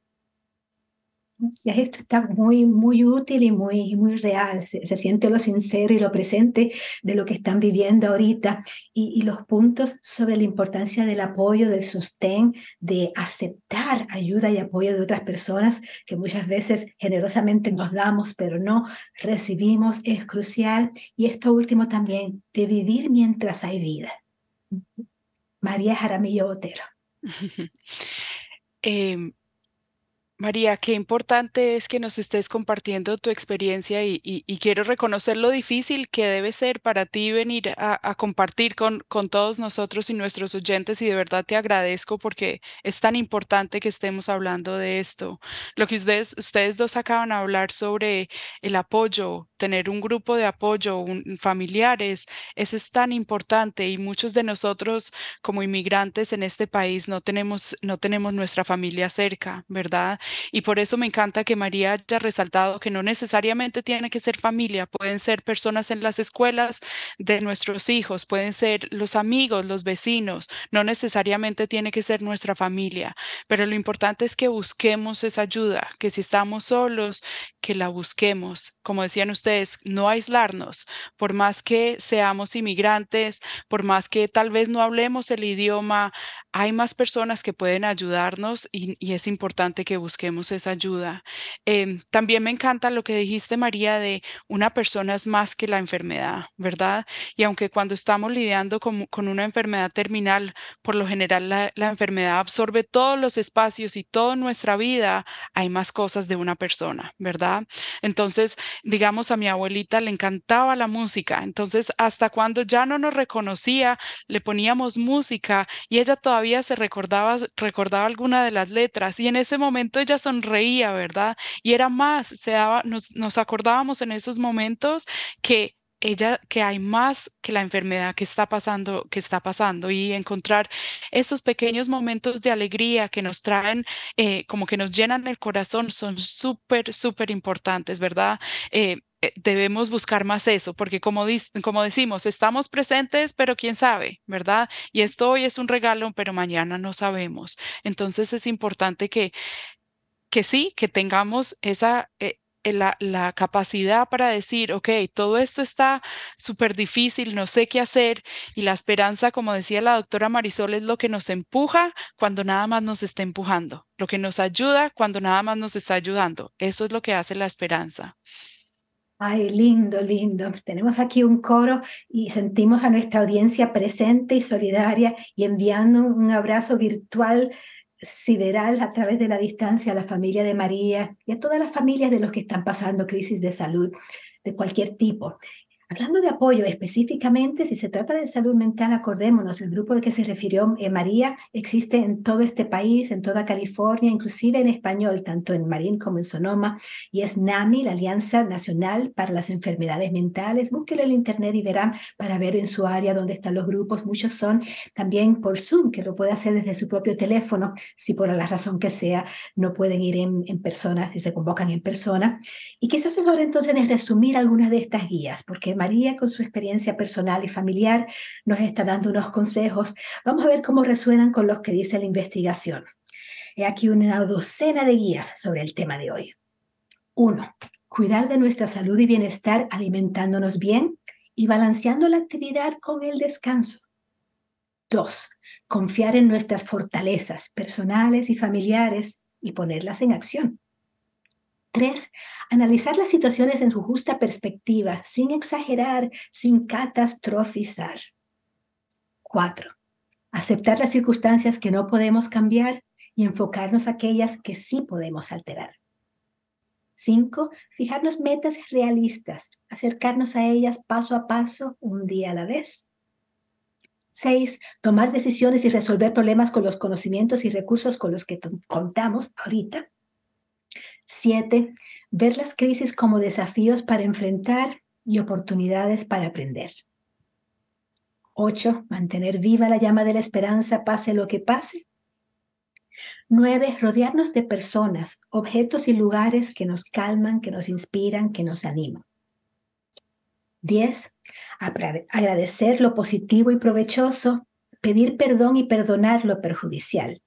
[SPEAKER 2] Esto está muy, muy útil y muy, muy real. Se, siente lo sincero y lo presente de lo que están viviendo ahorita y, y, los puntos sobre la importancia del apoyo, del sostén, de aceptar ayuda y apoyo de otras personas que muchas veces generosamente nos damos, pero no recibimos, es crucial. Y esto último también, de vivir mientras hay vida. María Jaramillo Botero.
[SPEAKER 3] eh, María, qué importante es que nos estés compartiendo tu experiencia y, quiero reconocer lo difícil que debe ser para ti venir a, compartir con, todos nosotros y nuestros oyentes y de verdad te agradezco porque es tan importante que estemos hablando de esto. Lo que ustedes, ustedes dos acaban de hablar sobre el apoyo, tener un grupo de apoyo, familiares, eso es tan importante y muchos de nosotros como inmigrantes en este país no tenemos, no tenemos nuestra familia cerca, ¿verdad? Y por eso me encanta que María haya resaltado que no necesariamente tiene que ser familia, pueden ser personas en las escuelas de nuestros hijos, pueden ser los amigos, los vecinos, no necesariamente tiene que ser nuestra familia, pero lo importante es que busquemos esa ayuda, que si estamos solos, que la busquemos. Como decían ustedes, no aislarnos, por más que seamos inmigrantes, por más que tal vez no hablemos el idioma, hay más personas que pueden ayudarnos y, es importante que busquemos esa ayuda. Em, también me encanta lo que dijiste, María, de una persona es más que la enfermedad, ¿verdad? Y aunque cuando estamos lidiando con, con una enfermedad terminal, por lo general la, la, enfermedad absorbe todos los espacios y toda nuestra vida, hay más cosas de una persona, ¿verdad? Entonces, digamos, a mi abuelita le encantaba la música, entonces hasta cuando ya no nos reconocía, le poníamos música y ella todavía se recordaba, recordaba alguna de las letras y en ese momento ella sonreía, ¿verdad? Y era más, se daba, nos, nos acordábamos en esos momentos que ella que hay más que la enfermedad que está pasando que está pasando y encontrar esos pequeños momentos de alegría que nos traen eh, como que nos llenan el corazón son súper súper importantes verdad eh, eh, debemos buscar más eso, porque como, como decimos, estamos presentes, pero quién sabe, ¿verdad? Y esto hoy es un regalo, pero mañana no sabemos. Entonces es importante que que sí, que tengamos esa, eh, eh, la, la, capacidad para decir, ok, todo esto está súper difícil, no sé qué hacer. Y la esperanza, como decía la doctora Marisol, es lo que nos empuja cuando nada más nos está empujando, lo que nos ayuda cuando nada más nos está ayudando. Eso es lo que hace la esperanza.
[SPEAKER 2] Ay, lindo, lindo. Tenemos aquí un coro y sentimos a nuestra audiencia presente y solidaria y enviando un abrazo virtual sideral a través de la distancia a la familia de María y a todas las familias de los que están pasando crisis de salud de cualquier tipo. Hablando de apoyo específicamente, si se trata de salud mental, acordémonos, el grupo de que se refirió eh, María existe en todo este país, en toda California, inclusive en español, tanto en Marín como en Sonoma, y es NAMI, la Alianza Nacional para las Enfermedades Mentales. Búsquelo en internet y verán para ver en su área dónde están los grupos. Muchos son también por Zoom, que lo puede hacer desde su propio teléfono, si por la razón que sea no pueden ir en, en persona, se convocan en persona. Y quizás es hora entonces de resumir algunas de estas guías, porque María, con su experiencia personal y familiar, nos está dando unos consejos. Vamos a ver cómo resuenan con los que dice la investigación. He aquí una docena de guías sobre el tema de hoy. Uno, cuidar de nuestra salud y bienestar alimentándonos bien y balanceando la actividad con el descanso. Dos, confiar en nuestras fortalezas personales y familiares y ponerlas en acción. Tres, analizar las situaciones en su justa perspectiva, sin exagerar, sin catastrofizar. Cuatro, aceptar las circunstancias que no podemos cambiar y enfocarnos aquellas que sí podemos alterar. Cinco, fijarnos metas realistas, acercarnos a ellas paso a paso, un día a la vez. Seis, tomar decisiones y resolver problemas con los conocimientos y recursos con los que contamos ahorita. Siete, ver las crisis como desafíos para enfrentar y oportunidades para aprender. Ocho, mantener viva la llama de la esperanza pase lo que pase. Nueve, rodearnos de personas, objetos y lugares que nos calman, que nos inspiran, que nos animan. Diez, agradecer lo positivo y provechoso, pedir perdón y perdonar lo perjudicial.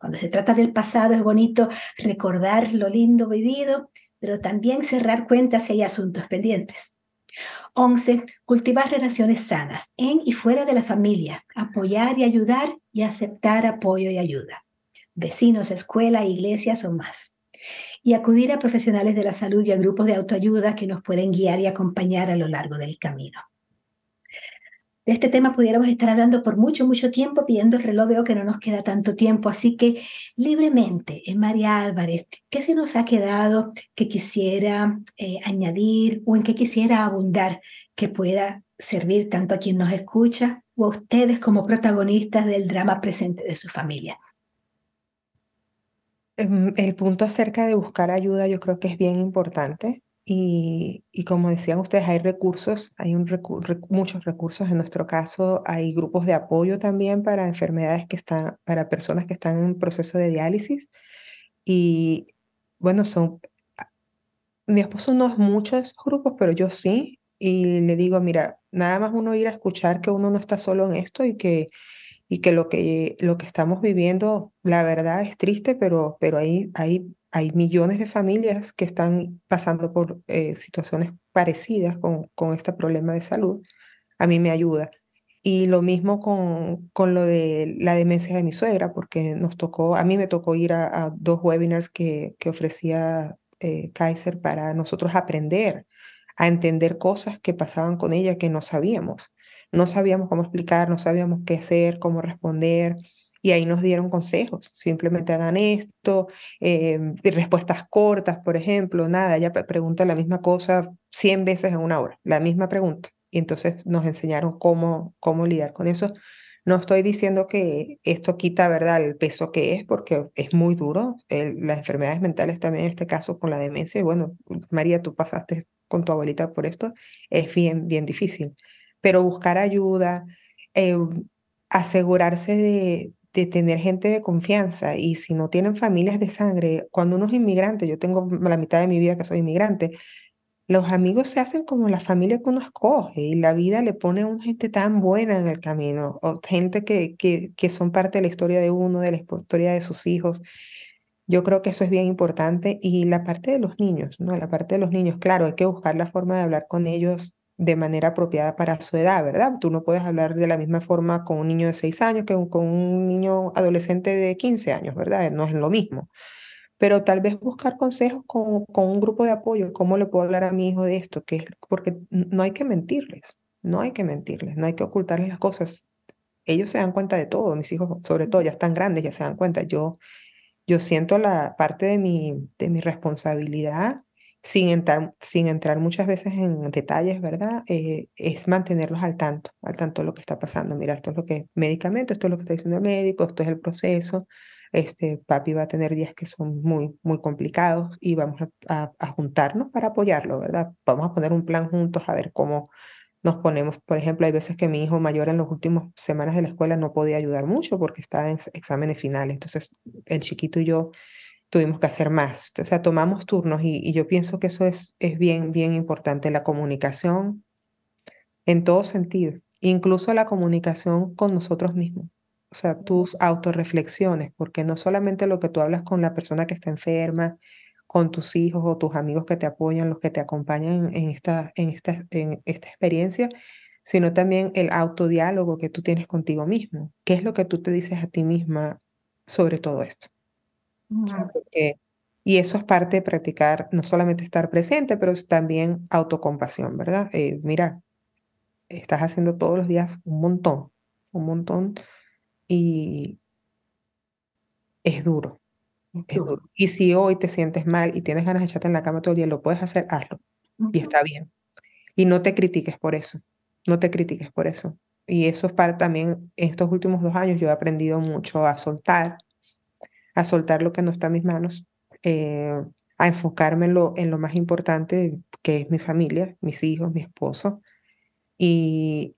[SPEAKER 2] Cuando se trata del pasado es bonito recordar lo lindo vivido, pero también cerrar cuentas si hay asuntos pendientes. 11. Cultivar relaciones sanas en y fuera de la familia, apoyar y ayudar y aceptar apoyo y ayuda. Vecinos, escuela, iglesias o más. Y acudir a profesionales de la salud y a grupos de autoayuda que nos pueden guiar y acompañar a lo largo del camino. De este tema pudiéramos estar hablando por mucho, mucho tiempo, pidiendo el reloj, veo que no nos queda tanto tiempo, así que libremente, en María Álvarez, ¿qué se nos ha quedado que quisiera eh, añadir o en qué quisiera abundar que pueda servir tanto a quien nos escucha o a ustedes como protagonistas del drama presente de su familia?
[SPEAKER 4] Em, el punto acerca de buscar ayuda yo creo que es bien importante. Y, como decían ustedes, hay recursos, hay un muchos recursos. En nuestro caso, hay grupos de apoyo también para enfermedades que están, para personas que están en proceso de diálisis. Y bueno, son, mi esposo no es muchos grupos, pero yo sí. Y le digo, mira, nada más uno ir a escuchar que uno no está solo en esto y que, y que lo que, lo que estamos viviendo, la verdad es triste, pero, pero hay, hay hay millones de familias que están pasando por eh, situaciones parecidas con, con este problema de salud, a mí me ayuda. Y lo mismo con, con lo de la demencia de mi suegra, porque nos tocó, a mí me tocó ir a, dos webinars que, que ofrecía eh, Kaiser para nosotros aprender a entender cosas que pasaban con ella que no sabíamos. No sabíamos cómo explicar, no sabíamos qué hacer, cómo responder y ahí nos dieron consejos, simplemente hagan esto, eh, respuestas cortas, por ejemplo, nada, ya pregunta la misma cosa 100 veces en una hora, la misma pregunta. Y entonces nos enseñaron cómo, cómo lidiar con eso. No estoy diciendo que esto quita, ¿verdad?, el peso que es, porque es muy duro. las enfermedades mentales también, en este caso con la demencia, bueno, María, tú pasaste con tu abuelita por esto, es bien, bien difícil. Pero buscar ayuda, eh, asegurarse de, de tener gente de confianza y si no tienen familias de sangre, cuando uno es inmigrante, yo tengo la mitad de mi vida que soy inmigrante, los amigos se hacen como la familia que uno escoge y la vida le pone a una gente tan buena en el camino, o gente que, que, que son parte de la historia de uno, de la historia de sus hijos. Yo creo que eso es bien importante y la parte de los niños, ¿no? La parte de los niños, claro, hay que buscar la forma de hablar con ellos de manera apropiada para su edad, ¿verdad? Tú no puedes hablar de la misma forma con un niño de 6 años que con un niño adolescente de 15 años, ¿verdad? No es lo mismo. Pero tal vez buscar consejos con, con un grupo de apoyo, cómo le puedo hablar a mi hijo de esto, que es porque no hay que mentirles, no hay que mentirles, no hay que ocultarles las cosas. Ellos se dan cuenta de todo, mis hijos sobre todo ya están grandes, ya se dan cuenta. Yo, yo siento la parte de mi, de mi responsabilidad sin entrar, sin entrar muchas veces en detalles, ¿verdad? Eh, es mantenerlos al tanto, al tanto de lo que está pasando. Mira, esto es lo que medicamento, esto es lo que está diciendo el médico, esto es el proceso. Este, papi va a tener días que son muy, muy complicados y vamos a, a, juntarnos para apoyarlo, ¿verdad? Vamos a poner un plan juntos a ver cómo nos ponemos. Por ejemplo, hay veces que mi hijo mayor en las últimas semanas de la escuela no podía ayudar mucho porque estaba en exámenes finales. Entonces, el chiquito y yo tuvimos que hacer más. O sea, tomamos turnos y, yo pienso que eso es, es bien, bien importante, la comunicación en todo sentido, incluso la comunicación con nosotros mismos. O sea, tus autorreflexiones, porque no solamente lo que tú hablas con la persona que está enferma, con tus hijos o tus amigos que te apoyan, los que te acompañan en esta, en esta, en esta experiencia, sino también el autodiálogo que tú tienes contigo mismo. ¿Qué es lo que tú te dices a ti misma sobre todo esto? Y Y eso es parte de practicar, no solamente estar presente, pero también autocompasión, ¿verdad? Eh, mira, estás haciendo todos los días un montón, un montón, y es duro, es duro. Y si hoy te sientes mal y tienes ganas de echarte en la cama todo el día, lo puedes hacer, hazlo. Y está bien. Y no te critiques por eso, no te critiques por eso. Y eso es para también, estos últimos dos años yo he aprendido mucho a soltar, a soltar lo que no está en mis manos, eh, a enfocarme en lo, más importante, que es mi familia, mis hijos, mi esposo, y,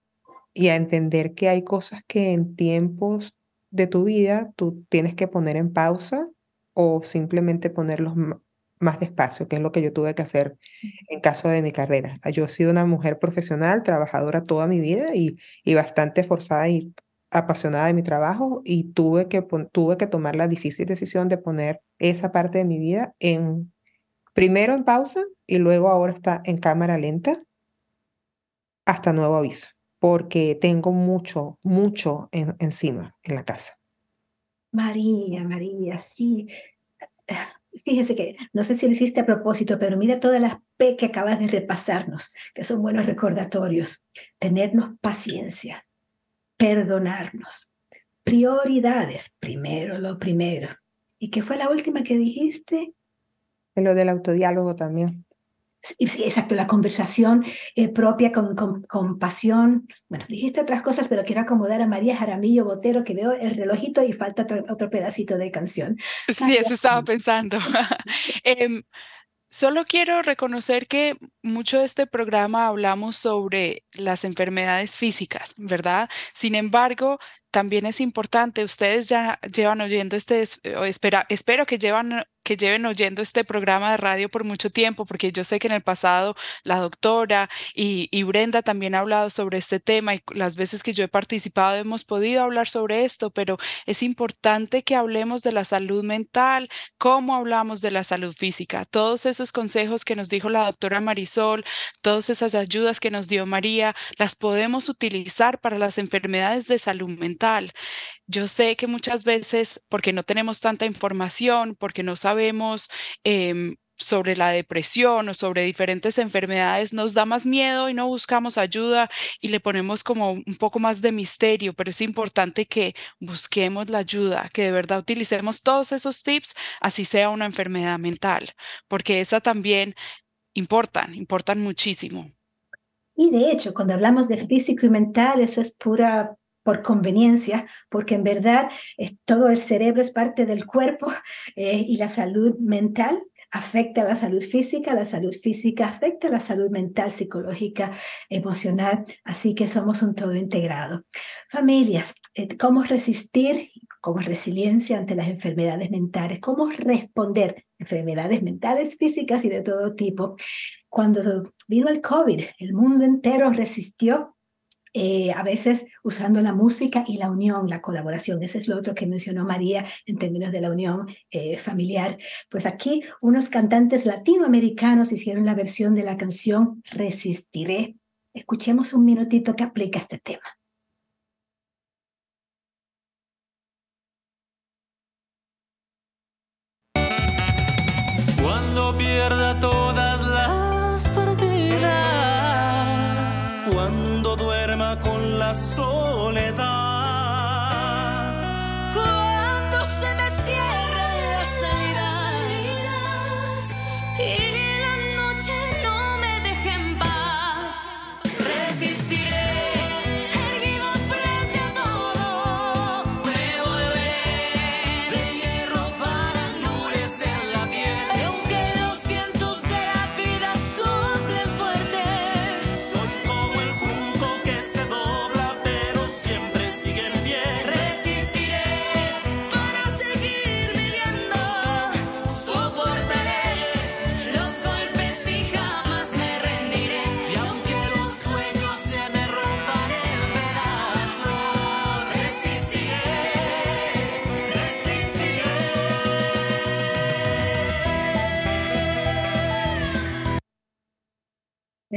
[SPEAKER 4] y a entender que hay cosas que en tiempos de tu vida tú tienes que poner en pausa o simplemente ponerlos más despacio, que es lo que yo tuve que hacer en caso de mi carrera. Yo he sido una mujer profesional, trabajadora toda mi vida y, y bastante esforzada y apasionada de mi trabajo y tuve que, tuve que tomar la difícil decisión de poner esa parte de mi vida en, primero en pausa y luego ahora está en cámara lenta hasta nuevo aviso, porque tengo mucho, mucho encima en la casa.
[SPEAKER 2] María, María, sí. Fíjese que no sé si lo hiciste a propósito, pero mira todas las P que acabas de repasarnos, que son buenos recordatorios. Tenernos paciencia, perdonarnos, prioridades, primero lo primero. ¿Y qué fue la última que dijiste?
[SPEAKER 4] lo del autodiálogo también.
[SPEAKER 2] Sí, sí, exacto, la conversación eh, propia con, con, pasión. Bueno, dijiste otras cosas, pero quiero acomodar a María Jaramillo Botero, que veo el relojito y falta otro, pedacito de canción.
[SPEAKER 3] Sí, eso estaba pensando. Em, solo quiero reconocer que mucho de este programa hablamos sobre las enfermedades físicas, ¿verdad? Sin embargo, también es importante, ustedes ya llevan oyendo este, espera, espero que llevan que lleven oyendo este programa de radio por mucho tiempo, porque yo sé que en el pasado la doctora y, y, Brenda también ha hablado sobre este tema y las veces que yo he participado hemos podido hablar sobre esto, pero es importante que hablemos de la salud mental, cómo hablamos de la salud física, todos esos consejos que nos dijo la doctora Marisol, todas esas ayudas que nos dio María, las podemos utilizar para las enfermedades de salud mental. Yo sé que muchas veces, porque no tenemos tanta información, porque no sabemos em, sobre la depresión o sobre diferentes enfermedades, nos da más miedo y no buscamos ayuda y le ponemos como un poco más de misterio, pero es importante que busquemos la ayuda, que de verdad utilicemos todos esos tips, así sea una enfermedad mental, porque esa también importan, importan muchísimo.
[SPEAKER 2] Y de hecho, cuando hablamos de físico y mental, eso es pura por conveniencia, porque en verdad todo el cerebro es parte del cuerpo eh, y la salud mental afecta a la salud física, la salud física afecta a la salud mental, psicológica, emocional, así que somos un todo integrado. Familias, eh, ¿cómo resistir como resiliencia ante las enfermedades mentales? ¿Cómo responder enfermedades mentales, físicas y de todo tipo? Cuando vino el COVID, el mundo entero resistió eh, a veces usando la música y la unión, la colaboración. Ese es lo otro que mencionó María en términos de la unión eh, familiar. Pues aquí unos cantantes latinoamericanos hicieron la versión de la canción Resistiré. Escuchemos un minutito que aplica este tema.
[SPEAKER 1] Cuando pierda todas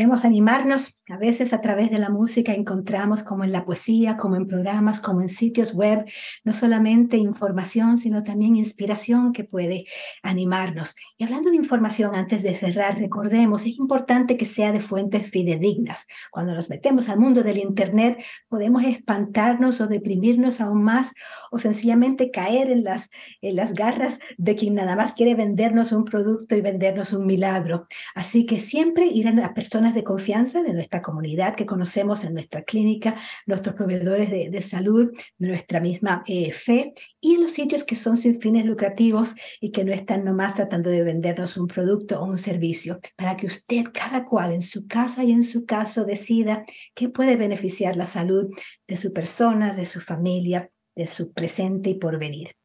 [SPEAKER 2] Debemos animarnos. A veces a través de la música encontramos como en la poesía, como en programas, como en sitios web, no solamente información, sino también inspiración que puede animarnos. Y hablando de información, antes de cerrar, recordemos, es importante que sea de fuentes fidedignas. Cuando nos metemos al mundo del Internet, podemos espantarnos o deprimirnos aún más o sencillamente caer en las, en las garras de quien nada más quiere vendernos un producto y vendernos un milagro. Así que siempre ir a personas de confianza de nuestra comunidad que conocemos en nuestra clínica, nuestros proveedores de, salud, de nuestra misma eh, fe y los sitios que son sin fines lucrativos y que no están nomás tratando de vendernos un producto o un servicio, para que usted, cada cual en su casa y en su caso, decida qué puede beneficiar la salud de su persona, de su familia, de su presente y porvenir.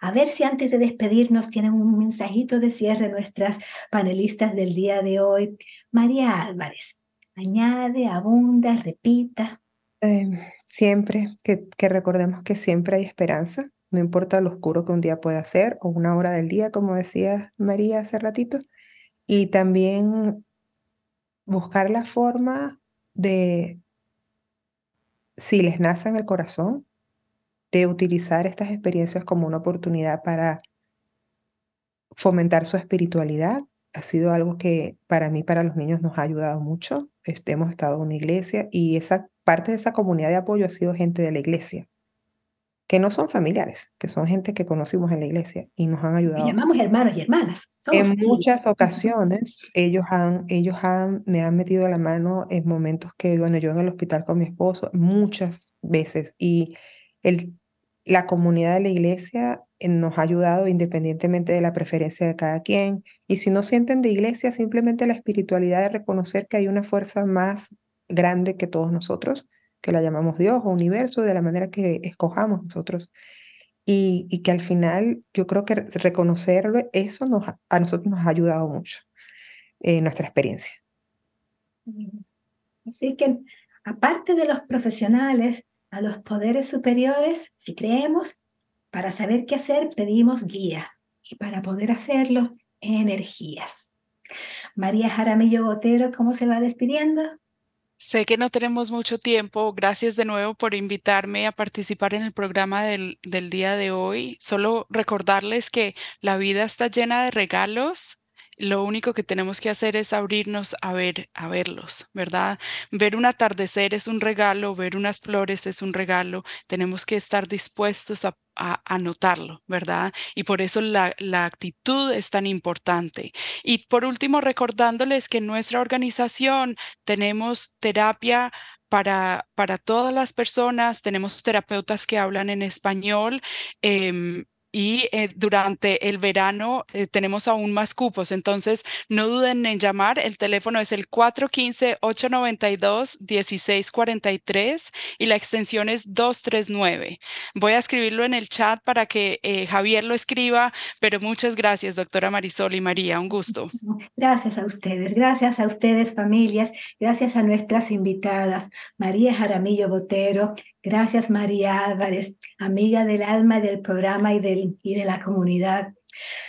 [SPEAKER 2] A ver si antes de despedirnos tienen un mensajito de cierre nuestras panelistas del día de hoy. María Álvarez, añade, abunda, repita.
[SPEAKER 4] Em, siempre, que, recordemos que siempre hay esperanza, no importa lo oscuro que un día pueda ser o una hora del día, como decía María hace ratito. Y también buscar la forma de, si les nace en el corazón, de utilizar estas experiencias como una oportunidad para fomentar su espiritualidad. Ha sido algo que para mí, para los niños, nos ha ayudado mucho. Este, hemos estado en una iglesia y esa parte de esa comunidad de apoyo ha sido gente de la iglesia, que no son familiares, que son gente que conocimos en la iglesia y nos han ayudado.
[SPEAKER 2] Y llamamos hermanos y hermanas.
[SPEAKER 4] en muchas ocasiones ellos han, ellos han, me han metido la mano en momentos que, bueno, yo en el hospital con mi esposo, muchas veces, y el la comunidad de la iglesia nos ha ayudado independientemente de la preferencia de cada quien. Y si no sienten de iglesia, simplemente la espiritualidad de reconocer que hay una fuerza más grande que todos nosotros, que la llamamos Dios o universo, de la manera que escojamos nosotros. Y, que al final yo creo que reconocerlo, eso nos, a nosotros nos ha ayudado mucho en nuestra experiencia.
[SPEAKER 2] Así que aparte de los profesionales, a los poderes superiores, si creemos, para saber qué hacer pedimos guía y para poder hacerlo, energías. María Jaramillo Botero, ¿cómo se va despidiendo?
[SPEAKER 3] Sé que no tenemos mucho tiempo. Gracias de nuevo por invitarme a participar en el programa del, del día de hoy. Solo recordarles que la vida está llena de regalos lo único que tenemos que hacer es abrirnos a ver, a verlos, ¿verdad? Ver un atardecer es un regalo, ver unas flores es un regalo, tenemos que estar dispuestos a, a, notarlo, ¿verdad? Y por eso la, la, actitud es tan importante. Y por último, recordándoles que en nuestra organización tenemos terapia para, para todas las personas, tenemos terapeutas que hablan en español. Eh, y eh, durante el verano eh, tenemos aún más cupos, entonces no duden en llamar, el teléfono es el 415-892-1643 y la extensión es 239. Voy a escribirlo en el chat para que eh, Javier lo escriba, pero muchas gracias, doctora Marisol y María, un gusto.
[SPEAKER 2] Gracias a ustedes, gracias a ustedes familias, gracias a nuestras invitadas, María Jaramillo Botero, Gracias, María Álvarez, amiga del alma del programa y, del, y de la comunidad.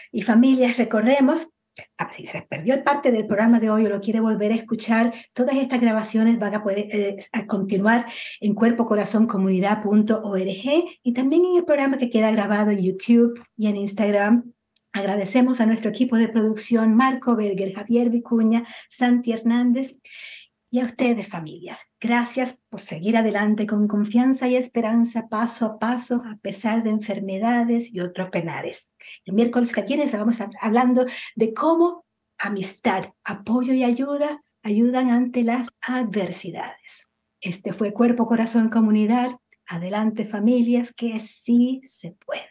[SPEAKER 2] Y familias, recordemos, ah, si se perdió parte del programa de hoy o lo quiere volver a escuchar, todas estas grabaciones van a poder eh, continuar en cuerpocorazoncomunidad.org y también en el programa que queda grabado en YouTube y en Instagram. Agradecemos a nuestro equipo de producción, Marco Berger, Javier Vicuña, Santi Hernández y a ustedes, familias, gracias por seguir adelante con confianza y esperanza, paso a paso, a pesar de enfermedades y otros penares. El miércoles que viene vamos hablando de cómo amistad, apoyo y ayuda ayudan ante las adversidades. Este fue Cuerpo, Corazón, Comunidad. Adelante, familias, que sí se puede.